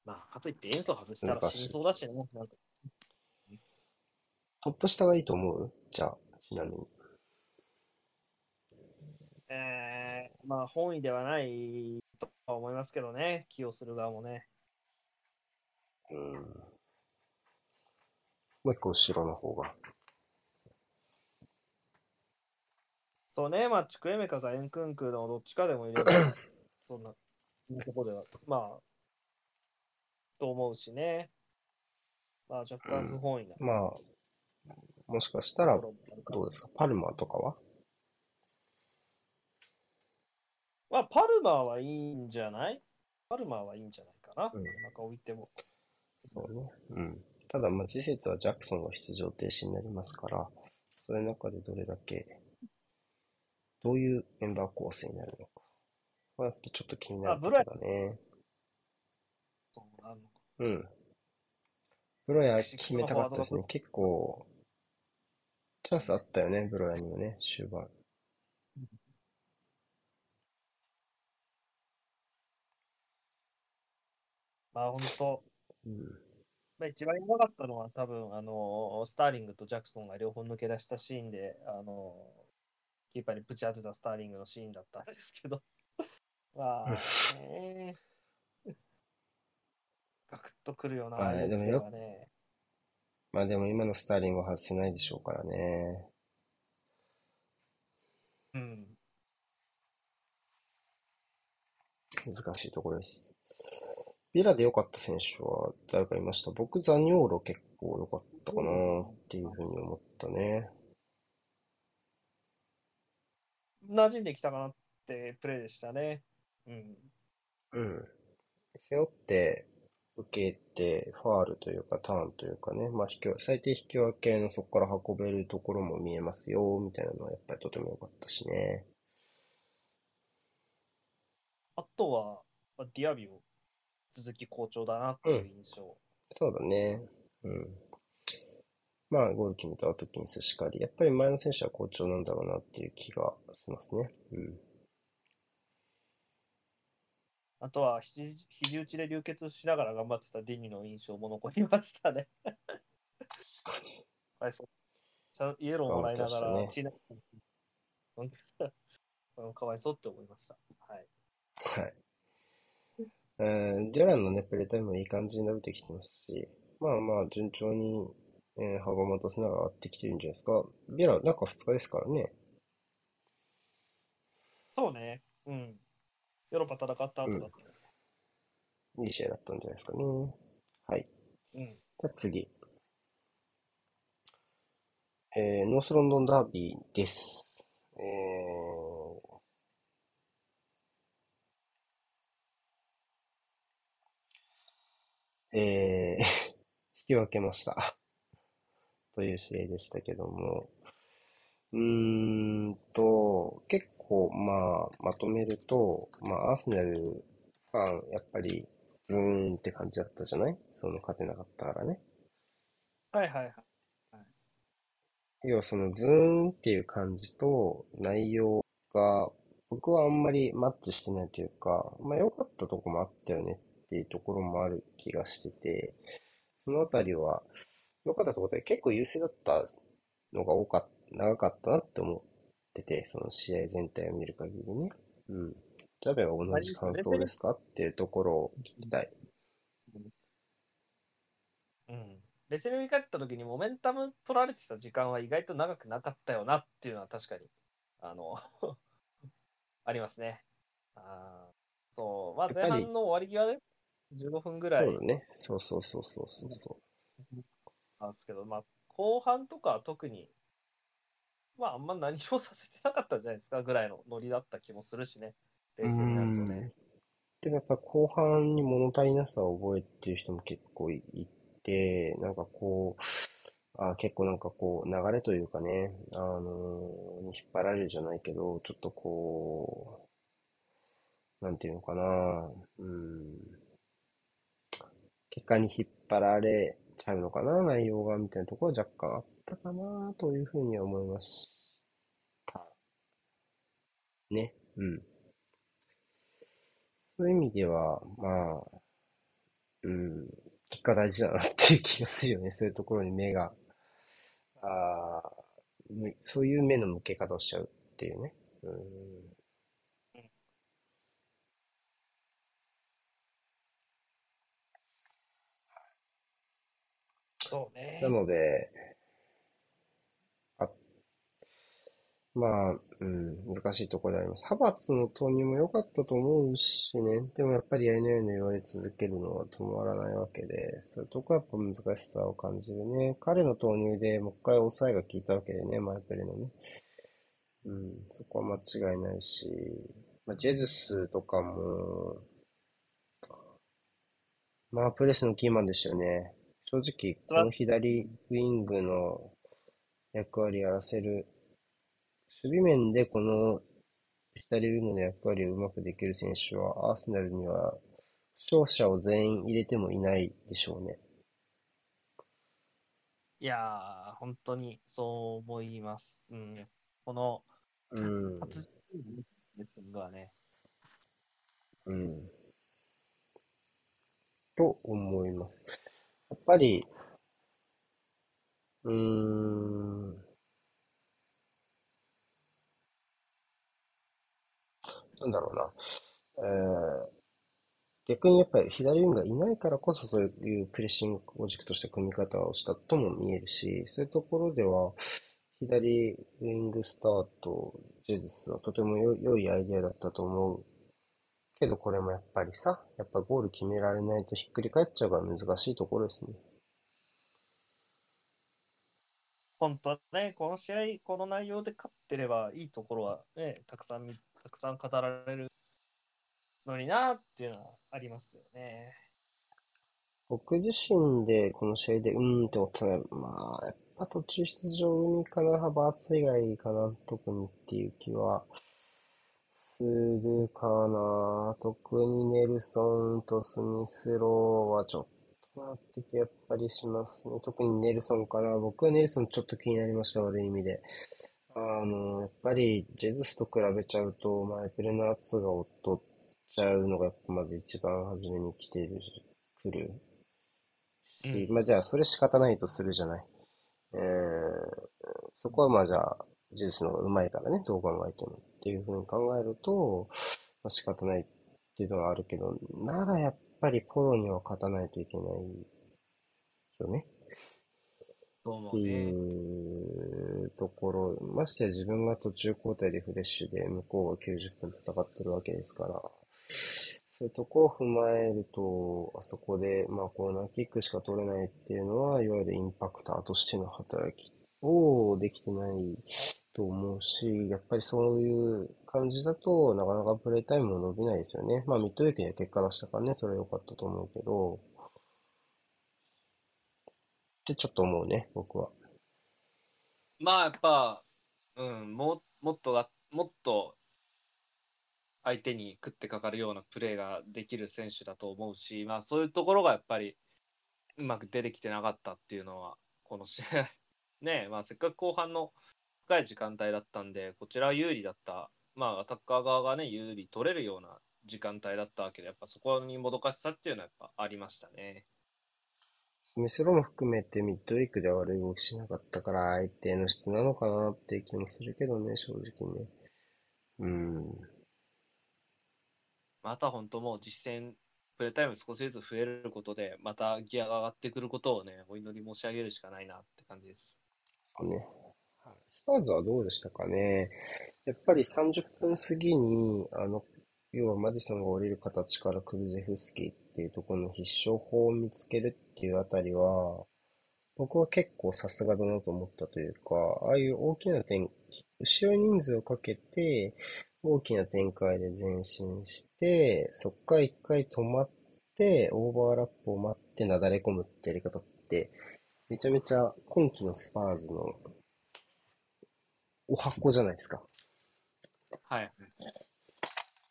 まあ、かといって演奏外したら死にそうだしね。なんかトップ下がいいと思う？じゃあ、ちなみに。えー、まあ、本意ではないとは思いますけどね、起用する側もね。うん。もう一個後ろの方が。そうね、まあ、チクエメカかエンクンクのどっちかでもいれば、そんな、ところでは、まあ、と思うしね。まあ、若干不本意なとまあ、もしかしたらどうですか？パルマとかは？まあ、パルマーはいいんじゃない？パルマーはいいんじゃないかな。うん中置いても。そうね。うん。ただ、まあ、次節はジャクソンが出場停止になりますから、そういう中でどれだけ、どういうメンバー構成になるのか。まあ、やっぱちょっと気になるところだね。そうなのかうん。ブロヤ決めたかったですね。結構、チャンスあったよね、ブロヤにもね、終盤。まあ、本当うん。まあ、一番やばかったのは多分、あのスターリングとジャクソンが両方抜け出したシーンで、あのキーパーにぶち当てたスターリングのシーンだったんですけど、まあ、ね、ガクッとくるような、はいでもよね、まあでも今のスターリングは外せないでしょうからね。うん、難しいところです。ビラで良かった選手は誰かいました？僕、ザニョーロ結構良かったかなっていうふうに思ったね。馴染んできたかなってプレーでしたね。うん、うん。背負って、受けて、ファールというか、ターンというかね、まあ引き分、最低引き分けのそこから運べるところも見えますよ、みたいなのはやっぱりとても良かったしね。あとは、まあディアビオ、続き好調だなっていう印象。そうだね。うん。まあ、ゴール決めたアトキンスしかり、やっぱり前の選手は好調なんだろうなっていう気がしますね。うん。あとは肘、肘打ちで流血しながら頑張ってたディニの印象も残りましたね。はい、そうイエローもらいながら、血なうん かわいそうって思いました。はい。はい。えー、ジェランのね、プレータイムもいい感じに伸びてきてますし、まあまあ、順調に、えー、羽駒と砂が上がってきてるんじゃないですか。ビエラ、中2日ですからね。そうね。うん。ヨーロッパ戦った後だった。いい試合だったんじゃないですかね。はい。うん。じゃあ次。えー、ノースロンドンダービーです。えー、えー、引き分けました。という試合でしたけども。うーんと、結構、まあ、まとめると、まあ、アーセナルファン、やっぱり、ズーンって感じだったじゃない？その勝てなかったからね。はいはいはい。要はそのズーンっていう感じと内容が僕はあんまりマッチしてないというか、まあ良かったとこもあったよねっていうところもある気がしてて、そのあたりは良かったところで結構優勢だったのが多かっ長かったなって思ってて、その試合全体を見る限りね。うん。ジャベは同じ感想ですかっていうところを聞きたい。うん。レセルに帰った時にモメンタム取られてた時間は意外と長くなかったよなっていうのは確かに、あの、ありますね。あーそう。まあ前半の終わり際で15分ぐらいそうだね。そうそうそうそうそうそう。なんですけど、まあ後半とかは特に、まああんま何もさせてなかったんじゃないですかぐらいのノリだった気もするしね。冷静になるとね。でもやっぱ後半に物足りなさを覚えてる人も結構いいて、なんかこう、あ結構なんかこう流れというかね、あのに引っ張られるじゃないけど、ちょっとこう、なんていうのかな、うん、結果に引っ張られちゃうのかな、内容が、みたいなところは若干あったかな、というふうには思いました。ね、うん。そういう意味では、まあ、うん、結果大事だなっていう気がするよね。そういうところに目が、ああ、そういう目の向け方をしちゃうっていうね。うん、そうねな。ので、あ、まあ、うん、難しいところであります。派閥の投入も良かったと思うしね。でもやっぱりやいのやいの言われ続けるのは止まらないわけで、そういうとこはやっぱ難しさを感じるね。彼の投入でもう一回抑えが効いたわけでね、マイペレのね。うん、そこは間違いないし、まあ、ジェズスとかも、まあ、プレスのキーマンでしたよね。正直、この左ウィングの役割やらせる、守備面でこの左ウィングの役割をうまくできる選手は、アーセナルには、負傷者を全員入れてもいないでしょうね。いやー、本当にそう思います。うん。この、うん。初ですがね。うん。と思います。やっぱり、うーん、なんだろうな。えー逆にやっぱり左ウィングがいないからこそそういうプレッシングを軸とした組み方をしたとも見えるし、そういうところでは左ウィングスタート、ジェズスはとても良い良いアイデアだったと思うけどこれもやっぱりさ、やっぱゴール決められないとひっくり返っちゃうから難しいところですね。本当はね、この試合、この内容で勝ってればいいところはね、たくさん見、たくさん語られるのになっていうのはありますよね。僕自身でこの試合でうーんって思ったのは、まあ、やっぱ途中出場組かな、ハバーツ以外かな、特にっていう気はするかな。特にネルソンとスミスローはちょっとなって気やっぱりしますね。特にネルソンかな。僕はネルソンちょっと気になりました、悪い意味で。あの、やっぱりジェズスと比べちゃうと、まあ、エプレナー2が劣っちゃうのがやっぱまず一番初めに来てるし、来るし、うんまあじゃあそれ仕方ないとするじゃない。えー、そこはまあじゃあ、技術の方が上手いからね、どう考えてもっていうふうに考えると、まあ、仕方ないっていうのはあるけど、ならやっぱりポロには勝たないといけないよね。って。いうところ、ましてや自分が途中交代でフレッシュで向こうが90分戦ってるわけですから、そういうとこを踏まえると、あそこで、まあコーナーキックしか取れないっていうのは、いわゆるインパクターとしての働きをできてないと思うし、やっぱりそういう感じだと、なかなかプレイタイムも伸びないですよね。まあミッドウェイクには結果出したからね、それは良かったと思うけど、ってちょっと思うね、僕は。まあやっぱ、うん、ももっとが、もっと相手に食ってかかるようなプレーができる選手だと思うし、まあそういうところがやっぱりうまく出てきてなかったっていうのは、この試合 ねえ、まあせっかく後半の深い時間帯だったんで、こちらは有利だった、まあアタッカー側がね、有利取れるような時間帯だったわけで、やっぱそこにもどかしさっていうのはやっぱありましたね。スミスロも含めてミッドウィークでは悪い動きしなかったから、相手の質なのかなっていう気もするけどね、正直ね。うん。また本当もう実戦、プレータイム少しずつ増えることで、またギアが上がってくることをね、お祈り申し上げるしかないなって感じです。そうね。スパーズはどうでしたかね？やっぱり30分過ぎに、あの、要はマディソンが降りる形からクルゼフスキーっていうところの必勝法を見つけるっていうあたりは、僕は結構さすがだなと思ったというか、ああいう大きな展、後ろ人数をかけて、大きな展開で前進して、そっから一回止まって、オーバーラップを待ってなだれ込むってやり方って、めちゃめちゃ今季のスパーズのお箱じゃないですか。はい。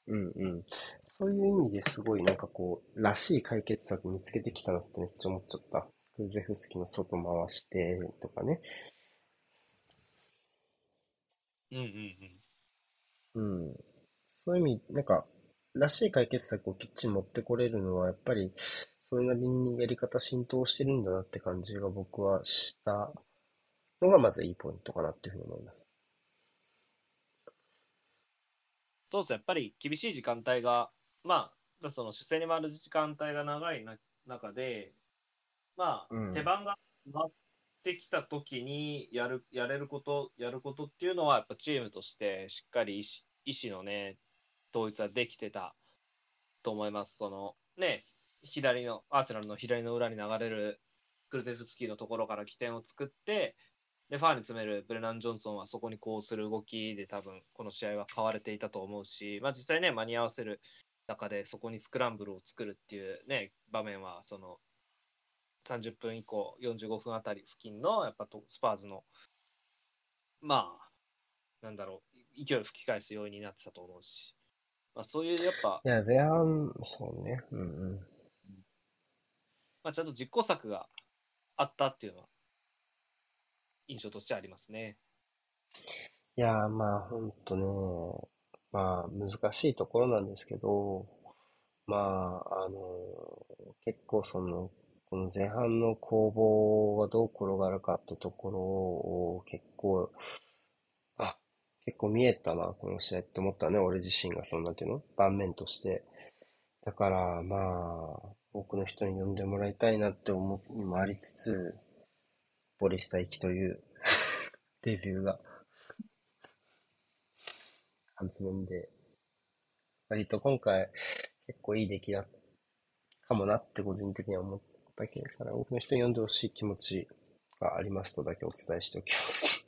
うんうん。そういう意味ですごいなんかこう、らしい解決策見つけてきたなってめっちゃ思っちゃった。クルゼフスキの外回してとかね。うんうんうん。うん。そういう意味、なんか、らしい解決策をきっちり持ってこれるのは、やっぱり、それなりにやり方浸透してるんだなって感じが僕はしたのが、まずいいポイントかなっていうふうに思います。そうですね、やっぱり厳しい時間帯が、まあ、その主戦に回る時間帯が長いな中で、まあ、うん手番が回ってきた時にやる、やれること、やることっていうのは、やっぱチームとしてしっかり意思意思のね、統一はできてたと思います。そのね、左の、アーセナルの左の裏に流れるクルゼフスキーのところから起点を作って、で、ファーに詰めるブレナン・ジョンソンはそこにこうする動きで多分この試合は買われていたと思うし、まあ実際ね、間に合わせる中でそこにスクランブルを作るっていうね、場面はその30分以降、45分あたり付近のやっぱとスパーズの、まあ、なんだろう、勢いを吹き返す要因になってたと思うし、まあそういうやっぱ、いや、前半、そうね。うんうん。まあちゃんと実行策があったっていうのは印象としてありますね。いやー、まあ、ほんとね、まあ、難しいところなんですけど、まあ、あの結構その、この前半の攻防がどう転がるかってところを結構、あ、結構見えたな、この試合って思ったね、俺自身がそんなんていうの？盤面として。だから、まあ、多くの人に呼んでもらいたいなって思うもありつつ、ボリスタ行きというレビューが感じなんで、割と今回結構いい出来だかもなって個人的には思ったけど、多くの人に読んでほしい気持ちがありますとだけお伝えしておきます。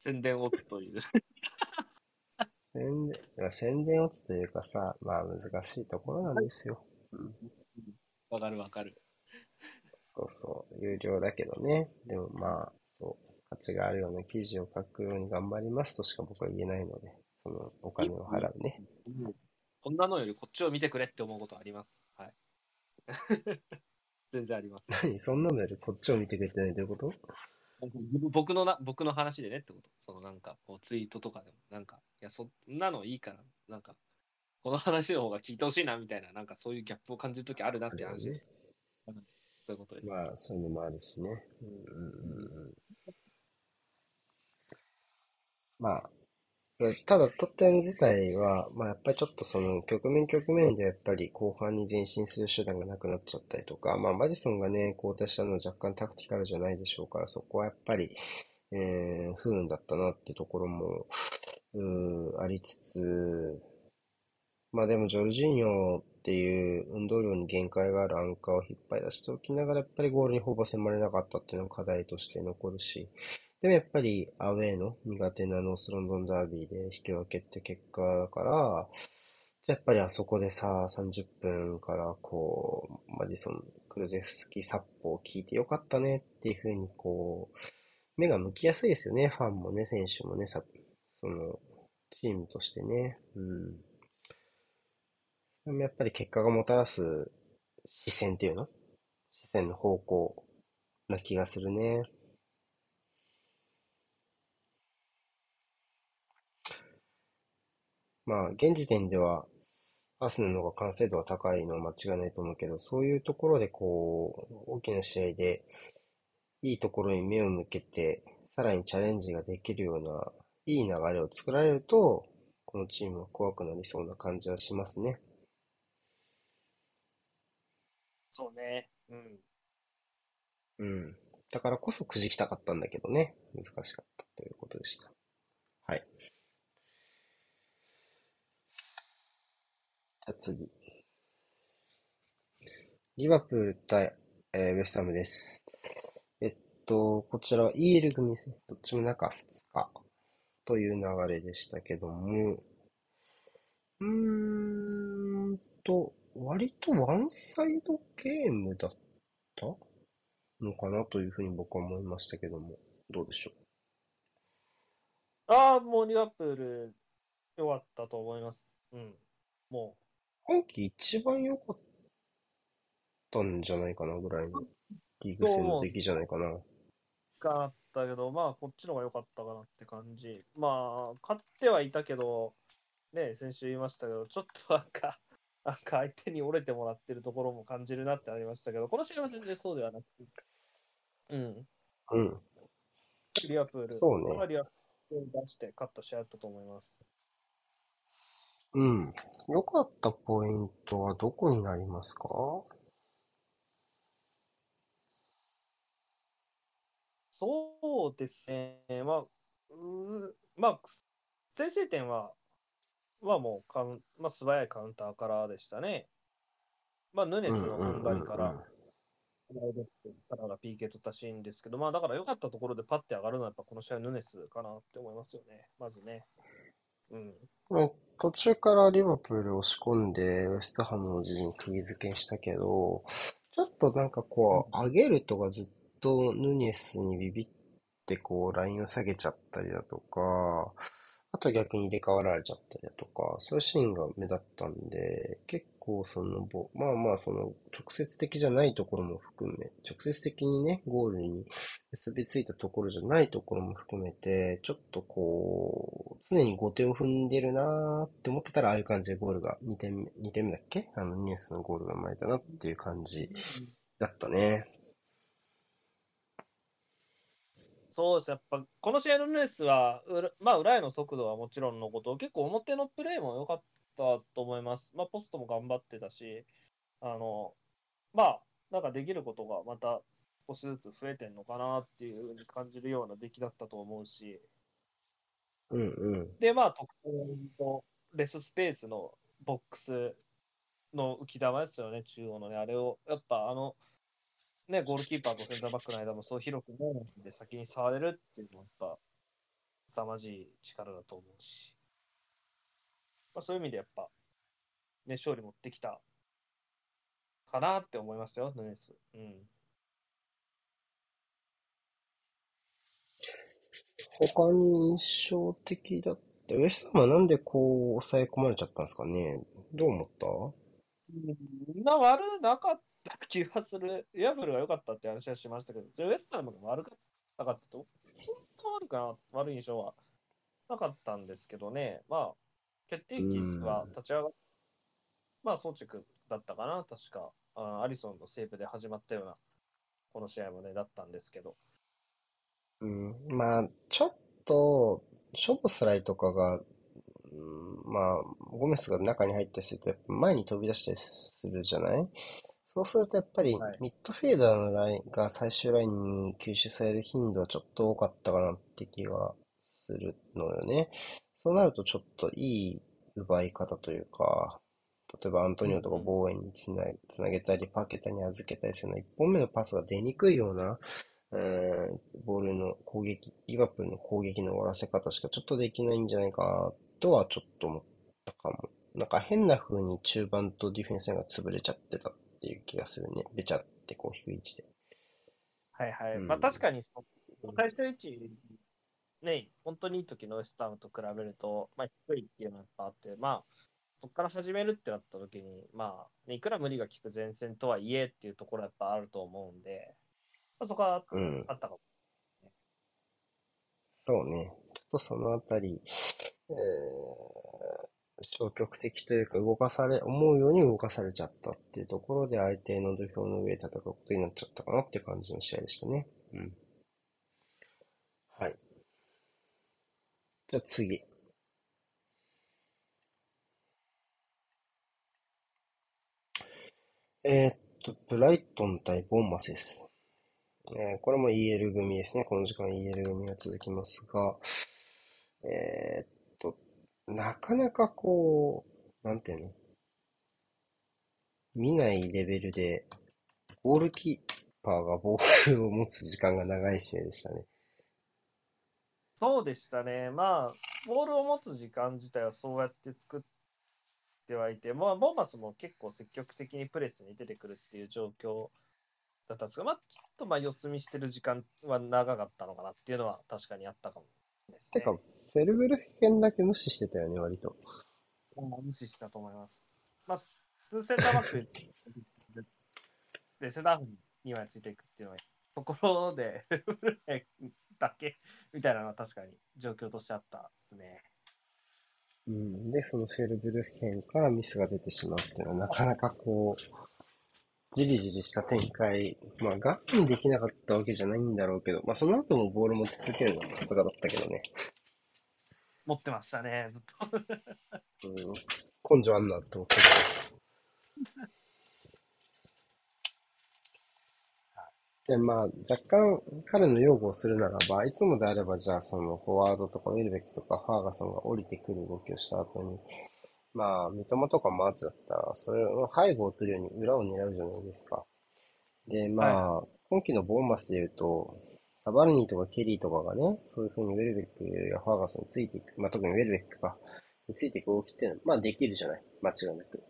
宣伝をという。宣伝、宣伝をつというかさ、まあ難しいところなんですよ。うん、わかるわかる。そうそう、有料だけどね。でもまあ、そう、価値があるような記事を書くように頑張りますとしか僕は言えないので、そのお金を払うね。こんなのよりこっちを見てくれって思うことあります。はい。全然あります。何？そんなのよりこっちを見てくれてないどういうこと？僕のな、僕の話でねってこと。そのなんか、こうツイートとかでも、なんか、いや、そんなのいいから、なんか、この話の方が聞いてほしいなみたいな、なんかそういうギャップを感じるときあるなって話です。うんそういうことです。まあ、そういうのもあるしね。うんうんうんうん。まあ、ただ、トッテナム自体は、まあ、やっぱりちょっとその、局面局面でやっぱり後半に前進する手段がなくなっちゃったりとか、まあ、マディソンがね、交代したのは若干タクティカルじゃないでしょうから、そこはやっぱり、えー、不運だったなってところも、うーありつつ、まあでも、ジョルジーニョっていう運動量に限界があるアンカーを引っ張り出しておきながら、やっぱりゴールにほぼ迫れなかったっていうのが課題として残るし、でもやっぱりアウェーの苦手なノースロンドンダービーで引き分けって結果だから、じゃやっぱりあそこでさ、30分からこう、マディソン、クルゼフスキ、サッポを聞いてよかったねっていうふうにこう、目が向きやすいですよね、ファンもね、選手もね、さ、その、チームとしてね。うん。でもやっぱり結果がもたらす視線っていうの？視線の方向な気がするね。まあ、現時点では、アーセナの方が完成度は高いのは間違いないと思うけど、そういうところでこう、大きな試合で、いいところに目を向けて、さらにチャレンジができるような、いい流れを作られると、このチームは怖くなりそうな感じはしますね。そうね。うん。うん。だからこそくじきたかったんだけどね、難しかったということでした。はい。じゃあ次。リバプール対、えーウェストハムです。えっと、こちらは EL 組ですね。どっちも中2日という流れでしたけども、うーんと、割とワンサイドゲームだったのかなというふうに僕は思いましたけども、どうでしょああ、もうリバプール、良かったと思います。うん。もう。今季一番良かったんじゃないかなぐらいのリーグ戦の出来じゃないかな。う、があったけど、まあ、こっちの方が良かったかなって感じ。まあ、勝ってはいたけど、ね、先週言いましたけど、ちょっとなんか、なんか相手に折れてもらってるところも感じるなってありましたけど、この試合は全然そうではなくて、うん。うん。リバプール、そうねリバプール出して勝った試合だったと思います。うん。良かったポイントはどこになりますか？そうですね、まあ、うーまあ、先制点は、はもうカウン、まあ、素早いカウンターからでしたね。まあ、ヌネスの踏ん張りから、からが PK 取ったシーンですけど、まあ、だから良かったところでパッて上がるのは、やっぱこの試合、ヌネスかなって思いますよね、まずね。うん。まあ途中からリバプール押し込んで、ウェストハムの自陣に釘付けしたけど、ちょっとなんかこう、上げるとかずっとヌニエスにビビってこう、ラインを下げちゃったりだとか、あと逆に入れ替わられちゃったりだとか、そういうシーンが目立ったんで、結構その、まあまあその、直接的じゃないところも含め、直接的にね、ゴールに結びついたところじゃないところも含めて、ちょっとこう、常に後手を踏んでるなーって思ってたら、ああいう感じでゴールが2点目、2点目だっけ？あの、ニュースのゴールが生まれたなっていう感じだったね。そうです、やっぱこの試合のヌネスは、まあ、裏への速度はもちろんのこと、結構表のプレーも良かったと思います。まあ、ポストも頑張ってたし、あの、まあ、なんかできることがまた少しずつ増えてんのかなっていうふうに感じるような出来だったと思うし、うんうん。で、まあ、得点とレススペースのボックスの浮き球ですよね、中央のね、あれを、やっぱあの、ね、ゴールキーパーとセンターバックの間もそう広くないので先に触れるっていうのはやっぱ、凄まじい力だと思うし、まあ、そういう意味でやっぱ、ね、勝利持ってきたかなって思いますよ、ヌネス。うん。他に印象的だった。ウェストハムはなんでこう、抑え込まれちゃったんですかね？どう思った？みんな悪なかった気がする。イヤブルが良かったって話はしましたけど、それウエストハムが悪かったかってと、そんな悪くな悪い印象はなかったんですけどね、まあ、決定機は立ち上がっまあ、ソーチェクだったかな、確か。あアリソンのセーブで始まったような、この試合もね、だったんですけど。うん、まあ、ちょっと、ショボスライとかが、うんまあ、ゴメスが中に入ったりすると、やっぱ前に飛び出したりするじゃないそうするとやっぱりはいミッドフィールダーのラインが最終ラインに吸収される頻度はちょっと多かったかなって気がするのよね。そうなるとちょっといい奪い方というか、例えばアントニオとかボーエンにつなつなげたり、パケタに預けたりするような1本目のパスが出にくいような、えーボールの攻撃、リバプールの攻撃の終わらせ方しかちょっとできないんじゃないかなとはちょっと思ったかも。なんか変な風に中盤とディフェンスが潰れちゃってたっていう気がするね。べちゃってこう低い位置で。はいはい。うんまあ、確かにそ、最初位置、ね、本当にいい時のウエスタムと比べると、まあ、低いっていうのがやっぱあって、まあ、そこから始めるってなった時に、まあ、ねいくら無理が効く前線とはいえっていうところはやっぱあると思うんで、まあ、そこはうん。あったかも。そうね。ちょっとそのあたり、えー消極的というか動かされ、思うように動かされちゃったっていうところで相手の土俵の上で戦うことになっちゃったかなって感じの試合でしたね。うん。はい。じゃあ次。えーっと、ブライトン対ボンマスです。えーこれも EL 組ですね。この時間 EL 組が続きますが、えーなかなかこう、なんていうの？見ないレベルで、ゴールキーパーがボールを持つ時間が長い試合でしたね。そうでしたね。まあ、ボールを持つ時間自体はそうやって作ってはいて、まあ、ボーマスも結構積極的にプレスに出てくるっていう状況だったんですが、まあ、ちょっとまあ、四隅してる時間は長かったのかなっていうのは確かにあったかもですね。てか、フェルブルヘンだけ無視してたよね、割と。無視したと思います。まあ、2センターバックで、センターバックに2枚ついていくっていうのは、ところで、だけみたいなのは確かに状況としてあったですね。うん。で、そのフェルブルヘンからミスが出てしまうっていうのは、なかなかこう、じりじりした展開。まあ、我慢できなかったわけじゃないんだろうけど、まあ、その後もボール持ち続けるのはさすがだったけどね。持ってましたね、ずっと。うん。根性あんなって思ってた。で、まあ、若干彼の擁護をするならば、いつもであれば、じゃあ、その、フォワードとかウェルベックとかファーガソンが降りてくる動きをした後に、まあ、三笘とかマーチだったら、それの背後を取るように裏を狙うじゃないですか。で、まあ、今季のボーンマスで言うと、ザバルニーとかケリーとかがね、そういうふうにウェルベックやファーガソンについていく、まあ特にウェルベックか、についていく動きっていうのは、まあできるじゃない？間違いなく。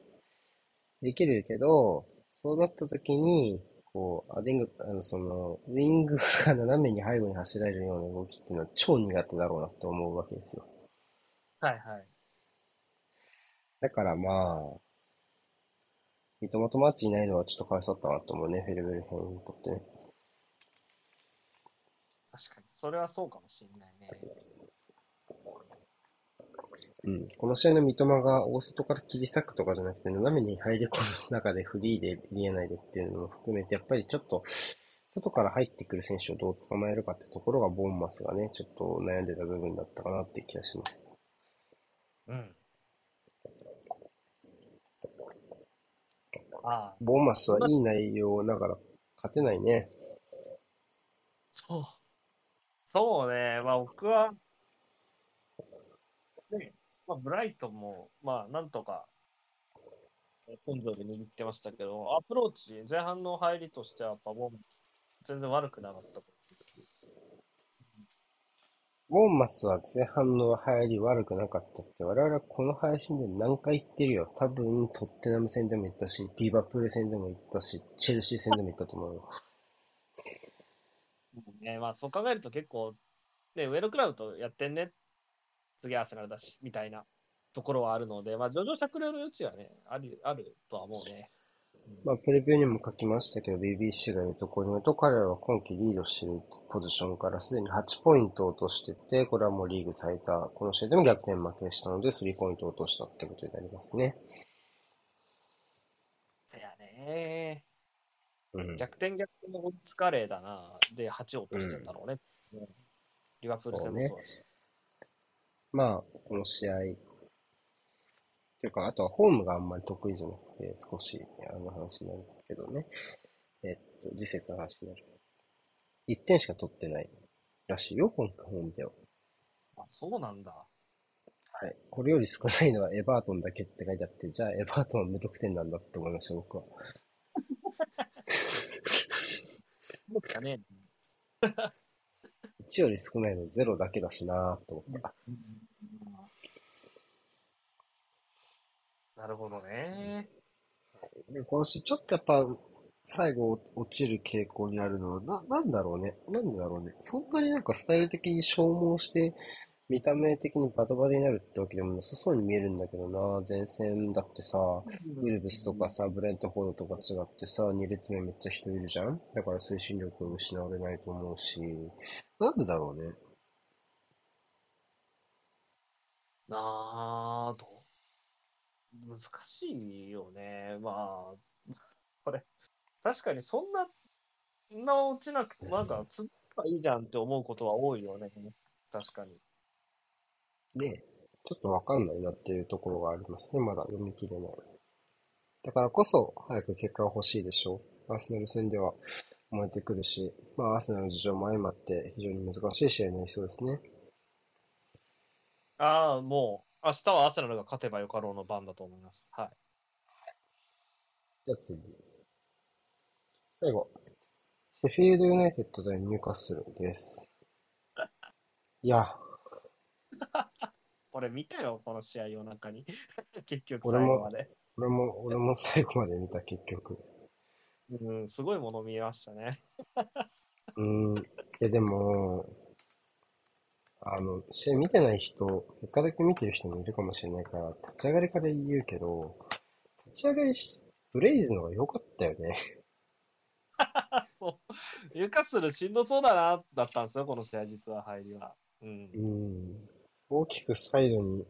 できるけど、そうなった時に、こう、アデング、あの、その、ウィングが斜めに背後に走られるような動きっていうのは超苦手だろうなって思うわけですよ。はいはい。だからまあ、三笘とマッチいないのはちょっとかわいそうだったなと思うね、フェルベルヘンにとってね。それはそうかもしれないね。うん。この試合の三笘が大外から切り裂くとかじゃなくて、斜めに入り込む中でフリーでエリア内でっていうのも含めて、やっぱりちょっと、外から入ってくる選手をどう捕まえるかってところが、ボンマスがね、ちょっと悩んでた部分だったかなって気がします。うん。ああ、ボンマスはいい内容ながら勝てないね。そう。そうね、まあ僕は、ね、まあブライトンも、まあなんとか、え根性で握ってましたけど、アプローチ、前半の入りとしては、やっぱもう全然悪くなかったとボンマスは前半の入り悪くなかったって、我々はこの配信で何回言ってるよ。多分、トッテナム戦でも言ったし、リバプール戦でも言ったし、チェルシー戦でも言ったと思うよ。ね。まあそう考えると結構、ね、上のクラブとやってんね、次アーセナルだし、みたいなところはあるので、まあ上場酌量の余地はね、ある、あるとは思うね。まあ、プレビューにも書きましたけど、BBC が言うところによると、彼らは今季リードしているポジションからすでに8ポイント落としてて、これはもうリーグ最多。この試合でも逆転負けしたので、3ポイント落としたってことになりますね。うん。逆転逆転の追いつかれだな。で、8落としてんだろうね。うんリバプール戦もそうだし。まあ、この試合、ていうか、あとはホームがあんまり得意じゃなくて、少し、あの話になるけどね。えっと、次節の話になる。1点しか取ってないらしいよ、今回ホームでは。あ、そうなんだ。はい。これより少ないのはエバートンだけって書いてあって、じゃあエバートンは無得点なんだって思いました、僕は。そうかね。1より少ないの0だけだしなーと思った。なるほどね。で、今週ちょっとやっぱ、最後落ちる傾向にあるのは、な、なんだろうね。なんでだろうね。そんなになんかスタイル的に消耗して、見た目的にバタバタになるってわけでもなさそうに見えるんだけどな。前線だってさ、ウルブスとかさ、ブレントフォードとか違ってさ、2列目めっちゃ人いるじゃんだから推進力を失われないと思うし、なんでだろうね。なあ、どう？難しいよね。まあ、これ、確かにそんな、そんな落ちなくて、なんか、つったらいいじゃんって思うことは多いよね。確かに。で、ちょっとわかんないなっていうところがありますね。まだ読み切れない。だからこそ、早く結果が欲しいでしょう。アーセナル戦では燃えてくるし、まあ、アーセナルの事情も相まって非常に難しい試合になりそうですね。ああ、もう、明日はアーセナルが勝てばよかろうの番だと思います。はい。じゃあ次。最後。シェフィールドユナイテッド対ニューカッスルです。いや、俺見たよ、この試合夜中に。結局最後まで。俺も、俺も最後まで見た結局。うん、すごいもの見えましたね。うーん。いや、でも、あの、試合見てない人、結果だけ見てる人もいるかもしれないから、立ち上がりから言うけど、立ち上がりし、ブレイズの方が良かったよね。そう。ユカスルしんどそうだな、だったんですよ、この試合、実は入りは。うんう。ん。大きくサイドに、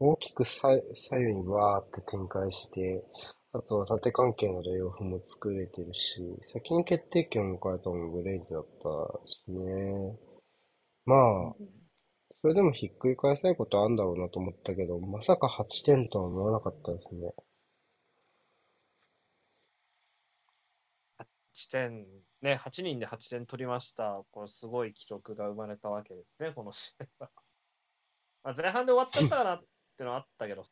大きくサイ左右にわーって展開して、あとは縦関係のレイオフも作れてるし、先に決定権を迎えたのもブレイズだったしね。まあ、それでもひっくり返したいことあるんだろうなと思ったけど、まさか8点とは思わなかったですね。8点、ね、8人で8点取りました。これすごい記録が生まれたわけですね、この試合は。まあ、前半で終わっちゃったかなってのはあったけど、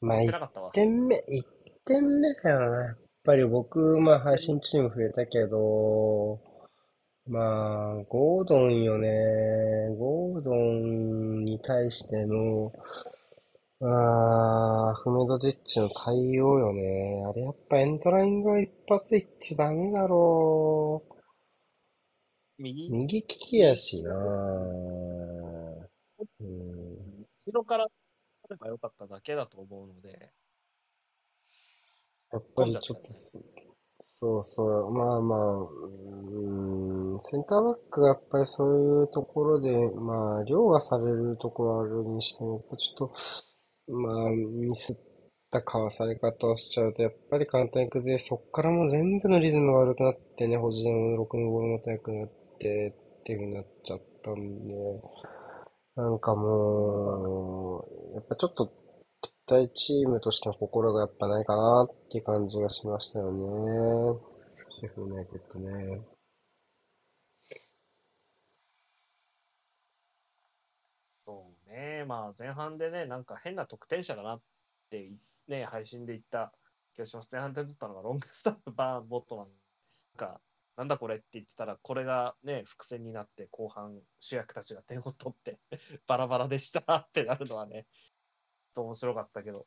まあ、1ってなかったわ。点目、1点目だよな。やっぱり僕、まあ配信チーム増えたけど、まあ、ゴードンよね。ゴードンに対しての、あー、フメドジッチの対応よね。あれやっぱエンドラインが一発いっちゃダメだろ右う。右？利きやしな。うん。後ろから取ればよかっただけだと思うので、やっぱりちょっとそ、そうそう、まあまあ、うーん、センターバックがやっぱりそういうところで、まあ、凌駕されるところあるにしても、やっぱちょっと、まあ、ミスったかわされ方をしちゃうと、やっぱり簡単に崩れ、そっからもう全部のリズムが悪くなってね、保持の6のボールも高くなって、っていう風になっちゃったんで、なんかもう、やっぱちょっと、絶対チームとしての心がやっぱないかなっていう感じがしましたよね。シェフユナイテッドね。そうね、まあ前半でね、なんか変な得点者だなってね、配信で言った気がします。前半点取ったのがロングスタッフ、バーン、ボットマン。なんか、なんだこれって言ってたら、これがね、伏線になって、後半主役たちが点を取って、バラバラでしたってなるのはね、と面白かったけど。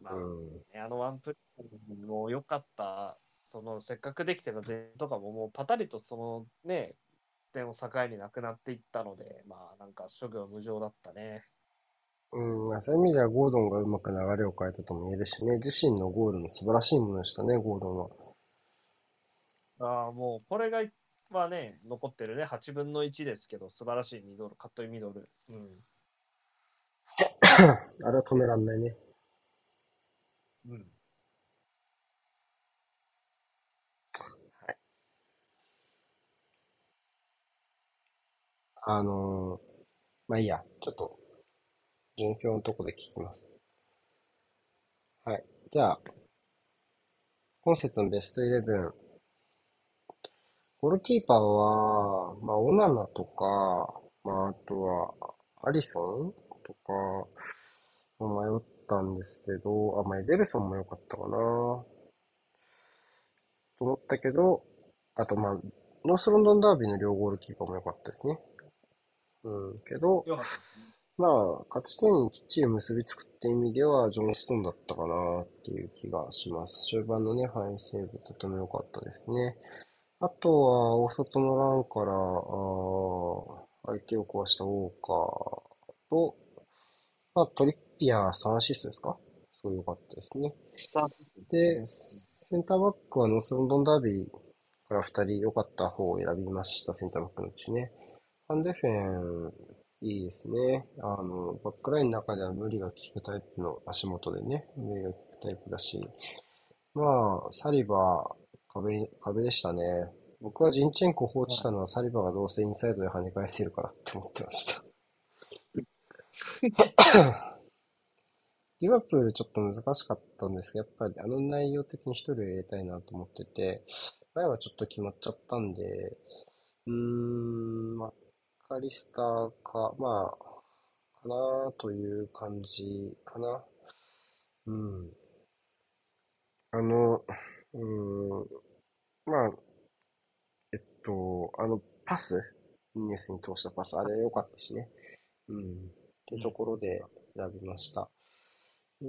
まあ、うん。ね、あのワンプレーも良かった、そのせっかくできてた前とかももうパタリとそのね、点を境になくなっていったので、まあなんか諸行無常だったね。うん、まあそういう意味ではゴードンがうまく流れを変えたとも言えるしね、自身のゴールも素晴らしいものでしたね、ゴードンは。ああ、もうこれが、はね、残ってるね、8分の1ですけど、素晴らしいミドル、カットインミドル。うん。あれは止めらんないね。うん。あのーまあいいや、ちょっと、順表のとこで聞きます。はい。じゃあ、今節のベストイレブン。ゴールキーパーは、まあ、オナナとか、まあ、あとは、アリソンとか、迷ったんですけど、あ、まあ、エデルソンも良かったかな。と思ったけど、あと、まあ、ノースロンドンダービーの両ゴールキーパーも良かったですね。うん、けど、まあ、勝ち点にきっちり結びつくって意味では、ジョンストーンだったかなっていう気がします。終盤のね、ファインセーブとても良かったですね。あとは、大外の欄から、あ相手を壊したウォーカーと、まあ、トリッピアー3アシストですか？すごい良かったですね。で、センターバックはノースロンドンダービーから2人良かった方を選びました、センターバックのうちね。ファンデフェン、いいですね。あの、バックラインの中では無理が効くタイプの足元でね、無理が効くタイプだし、まあ、サリバー、壁、壁でしたね。僕はジンチェンコ放置したのはサリバーがどうせインサイドで跳ね返せるからって思ってました。リバプールちょっと難しかったんですけど、やっぱりあの内容的に一人入れたいなと思ってて、前はちょっと決まっちゃったんで、うーん、まあ、カリスターか、まあ、かなという感じかな。うん。あの、うん、まあ、えっと、あの、パスイネスに通したパス、あれ良かったしね。うん。ってところで選びました。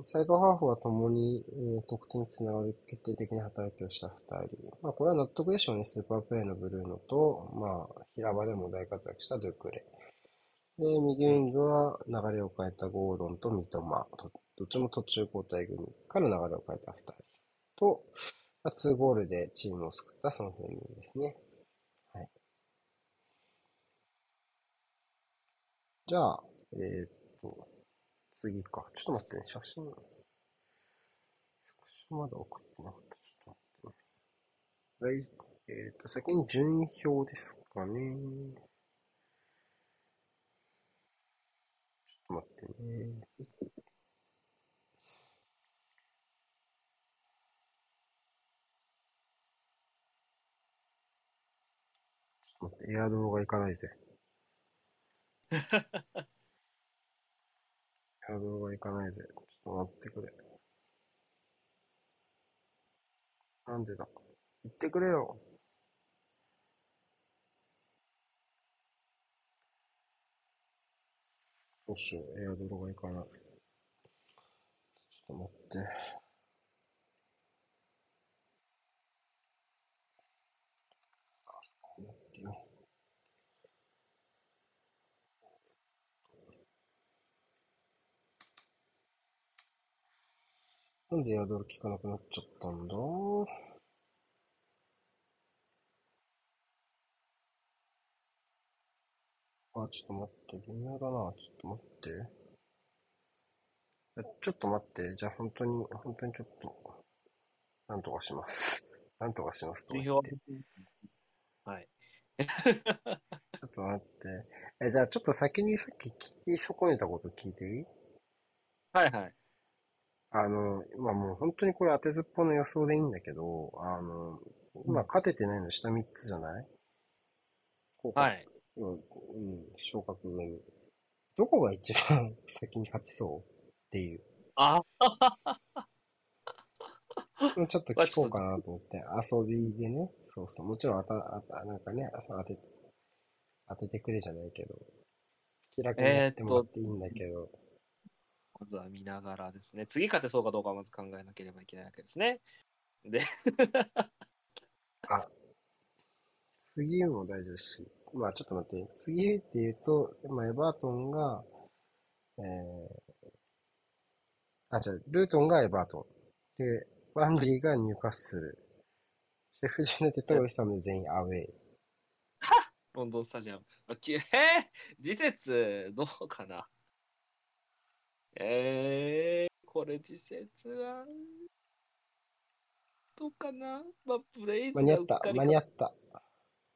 サイドハーフは共に、得点につながる決定的な働きをした二人。まあ、これは納得でしょうね。スーパープレイのブルーノと、まあ、平場でも大活躍したドゥクレ。で、右ウィングは流れを変えたゴードンと三笘。どっちも途中交代組から流れを変えた二人。と、まあ、2ゴールでチームを救ったソン・フェミンですね。はい。じゃあ、えー、っと、次か。ちょっと待ってね、写真。写真まだ送ってなかった。ちょっと待ってね。えっ、ー、と、先に順位表ですかね。ちょっと待ってね。ちょっと待って、エアドロがいかないぜ。エアドルが行かないぜ。ちょっと待ってくれ。なんでだ？行ってくれよ。どうしよう。エアドロがいかない。ちょっと待って。なんで宿る効かなくなっちゃったんだ？あ、ちょっと待って、微妙だな。ちょっと待って。ちょっと待って。じゃあ本当に、本当にちょっと、なんとかします。なんとかしますとはい。ちょっと待って。え、じゃあちょっと先にさっき聞き損ねたこと聞いていい？はいはい。あの、まあもう本当にこれ当てずっぽの予想でいいんだけど、あの、今勝ててないの下3つじゃない？はい。うん、昇格組。どこが一番 先に勝ちそうっていう。あちょっと聞こうかなと思って、遊びでね、そうそう、もちろんあた、あた、なんかね、当て、当ててくれじゃないけど、気楽にやってもらっていいんだけど、まずは見ながらですね。次勝てそうかどうかまず考えなければいけないわけですね。で あ、次も大丈夫し、まあちょっと待って、次って言うと、まあエバートンが、えー、あ、じゃルートンがエバートン。で、ワンリーがニューカッスル。シェフジュネテとオイスタム全員アウェイ。ロンドンスタジアム。えー、次節どうかな？えー、これ次節は、どうかな？まあ、プレイズ間に合った、間に合った。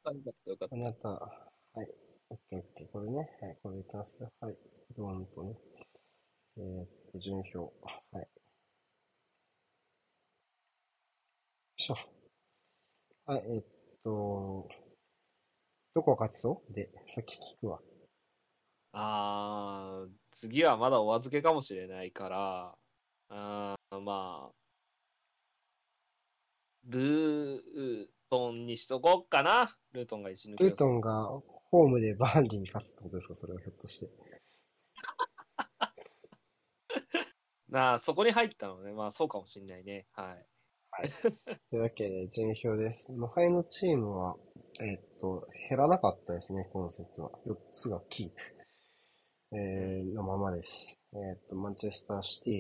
間に合った、よかった。間に合った。はい。オッケーオッケー。これね。はい、これいきますよ。はい。ドーンとね。えー、っと、順位表。はい。しょ。はい、えーっと、どこ勝つぞ？で、さっき聞くわ。あー、次はまだお預けかもしれないから、あーまあ、ルートンにしとこっかな。ルートンが一抜きルートンがホームでバーンリーに勝つってことですか？それはひょっとして。なあ、そこに入ったのね。まあ、そうかもしんないね。はい。というわけで、順位表です。無敗のチームは、えーっと、減らなかったですね、今節は。4つがキープ。えー、のままです。えーっと、マンチェスターシティ、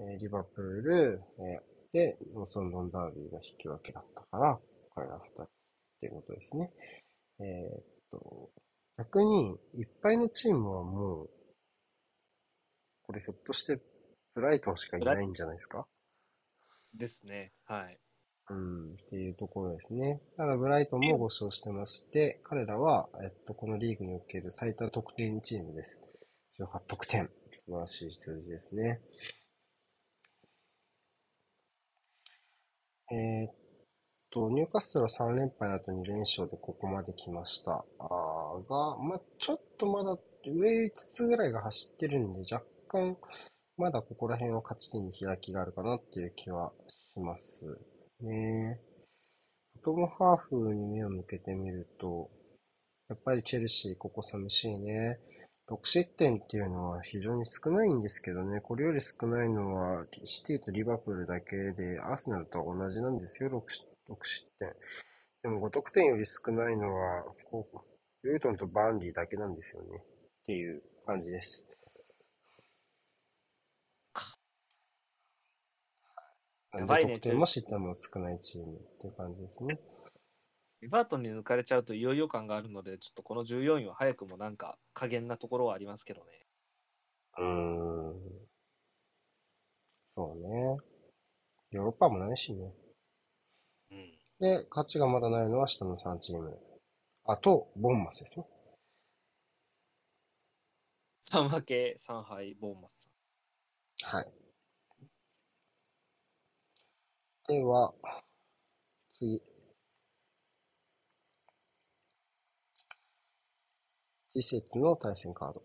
えーリバプール、えーで、ノースロンドンダービーが引き分けだったから、彼ら2つっていうことですね。えーっと、逆に、いっぱいのチームはもう、これひょっとして、ブライトンしかいないんじゃないですか？ですね。はい。うん、っていうところですね。ただ、ブライトンも5勝してまして、彼らは、えっと、このリーグにおける最多得点チームです。18得点。素晴らしい数字ですね。えーっと、ニューカッスルは3連敗の後2連勝でここまで来ました。あーが、まあ、ちょっとまだ上5つぐらいが走ってるんで、若干、まだここら辺は勝ち点に開きがあるかなっていう気はしますね。ボトムハーフに目を向けてみると、やっぱりチェルシー、ここ寂しいね。6失点っていうのは非常に少ないんですけどね、これより少ないのはシティとリバプールだけで、アーセナルとは同じなんですよ、6, 失6失点。でも5得点より少ないのは、こう、ルートンとバーンリーだけなんですよね。っていう感じです。やばいね得点も失点も少ないチームっていう感じですね。リバートンに抜かれちゃうといよいよ感があるので、ちょっとこの14位は早くもなんか加減なところはありますけどね。うーん。そうね。ヨーロッパもないしね。うん。で、勝ちがまだないのは下の3チーム。あと、ボンマスですね。3分け、3敗、ボーマスはい。では、次。次節の対戦カード。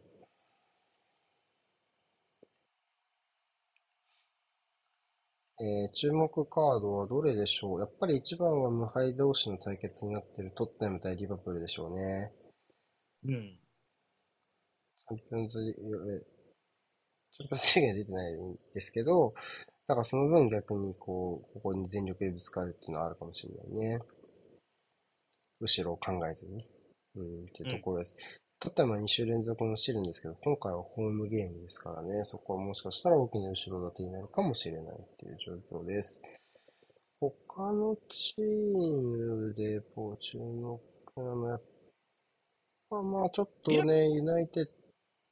えー注目カードはどれでしょう？やっぱり一番は無敗同士の対決になっているトッテナム対リバプールでしょうね。うん。チャンピオンズリーグ、チャンピオンズリーグには出てないんですけど、だからその分逆にこう、ここに全力でぶつかるっていうのはあるかもしれないね。後ろを考えずに。うん、っていうところです。トッテナムは2週連続のシるんですけど、今回はホームゲームですからね、そこはもしかしたら大きな後ろ盾になるかもしれないっていう状況です。他のチームで、こう、注目なのはやっぱまあちょっとね、ユナイテッ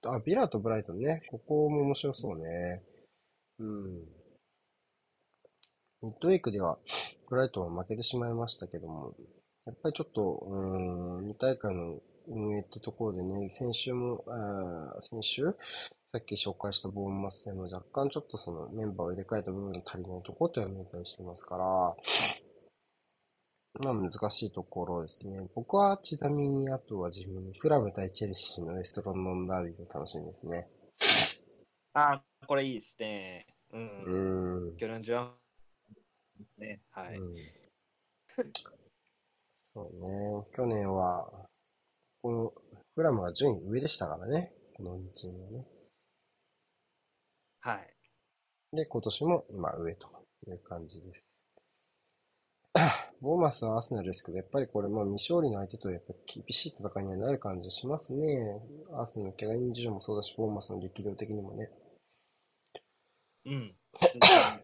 ド、あ、ビラとブライトンね、ここも面白そうね。うん。ミッドウィークでは、ブライトンは負けてしまいましたけども、やっぱりちょっと、うーん、2大会の運営ってところでね、先週も、あー先週、さっき紹介したボーンマス戦も若干ちょっとそのメンバーを入れ替えた部分の足りないところとは見えたりしてますから、まあ難しいところですね。僕はちなみにあとは自分、フラム対チェルシーのウエストロンドンダービーが楽しみですね。あー、これいいですね。う。うんーん。去年中はね。はい。うんそうね。去年は、この、フラムは順位上でしたからね。この2チームはね。はい。で、今年も今上という感じです。ボーマスはアーセナルですけど、やっぱりこれも未勝利の相手とやっぱ厳しい戦いにはなる感じがしますね。アーセナルの怪我人事情もそうだし、ボーマスの力量的にもね。うん。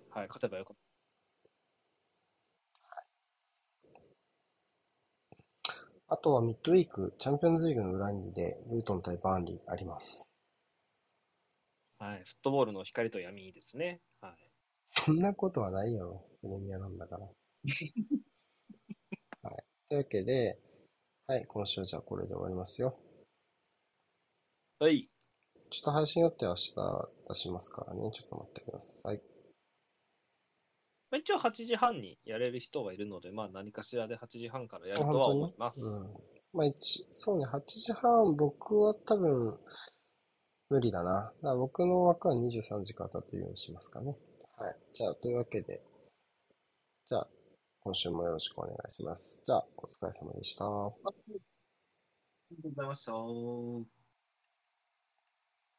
はい、勝てばよかっあとはミッドウィーク、チャンピオンズリーグの裏にで、ルートン対バーンリーあります。た。はい。フットボールの光と闇ですね。はい。そんなことはないよ。プレミアなんだから。はい。というわけで、はい、今週はじゃあこれで終わりますよ。はい。ちょっと配信予定は明日出しますからね。ちょっと待ってください。まあ、一応8時半にやれる人はいるので、まあ何かしらで8時半からやあるとは思います。うん。まあ一、そうね、8時半、僕は多分、無理だな。だ僕の枠は23時から立てるようにしますかね。はい。じゃあ、というわけで、じゃあ、今週もよろしくお願いします。じゃあ、お疲れ様でした。ありがとうございました。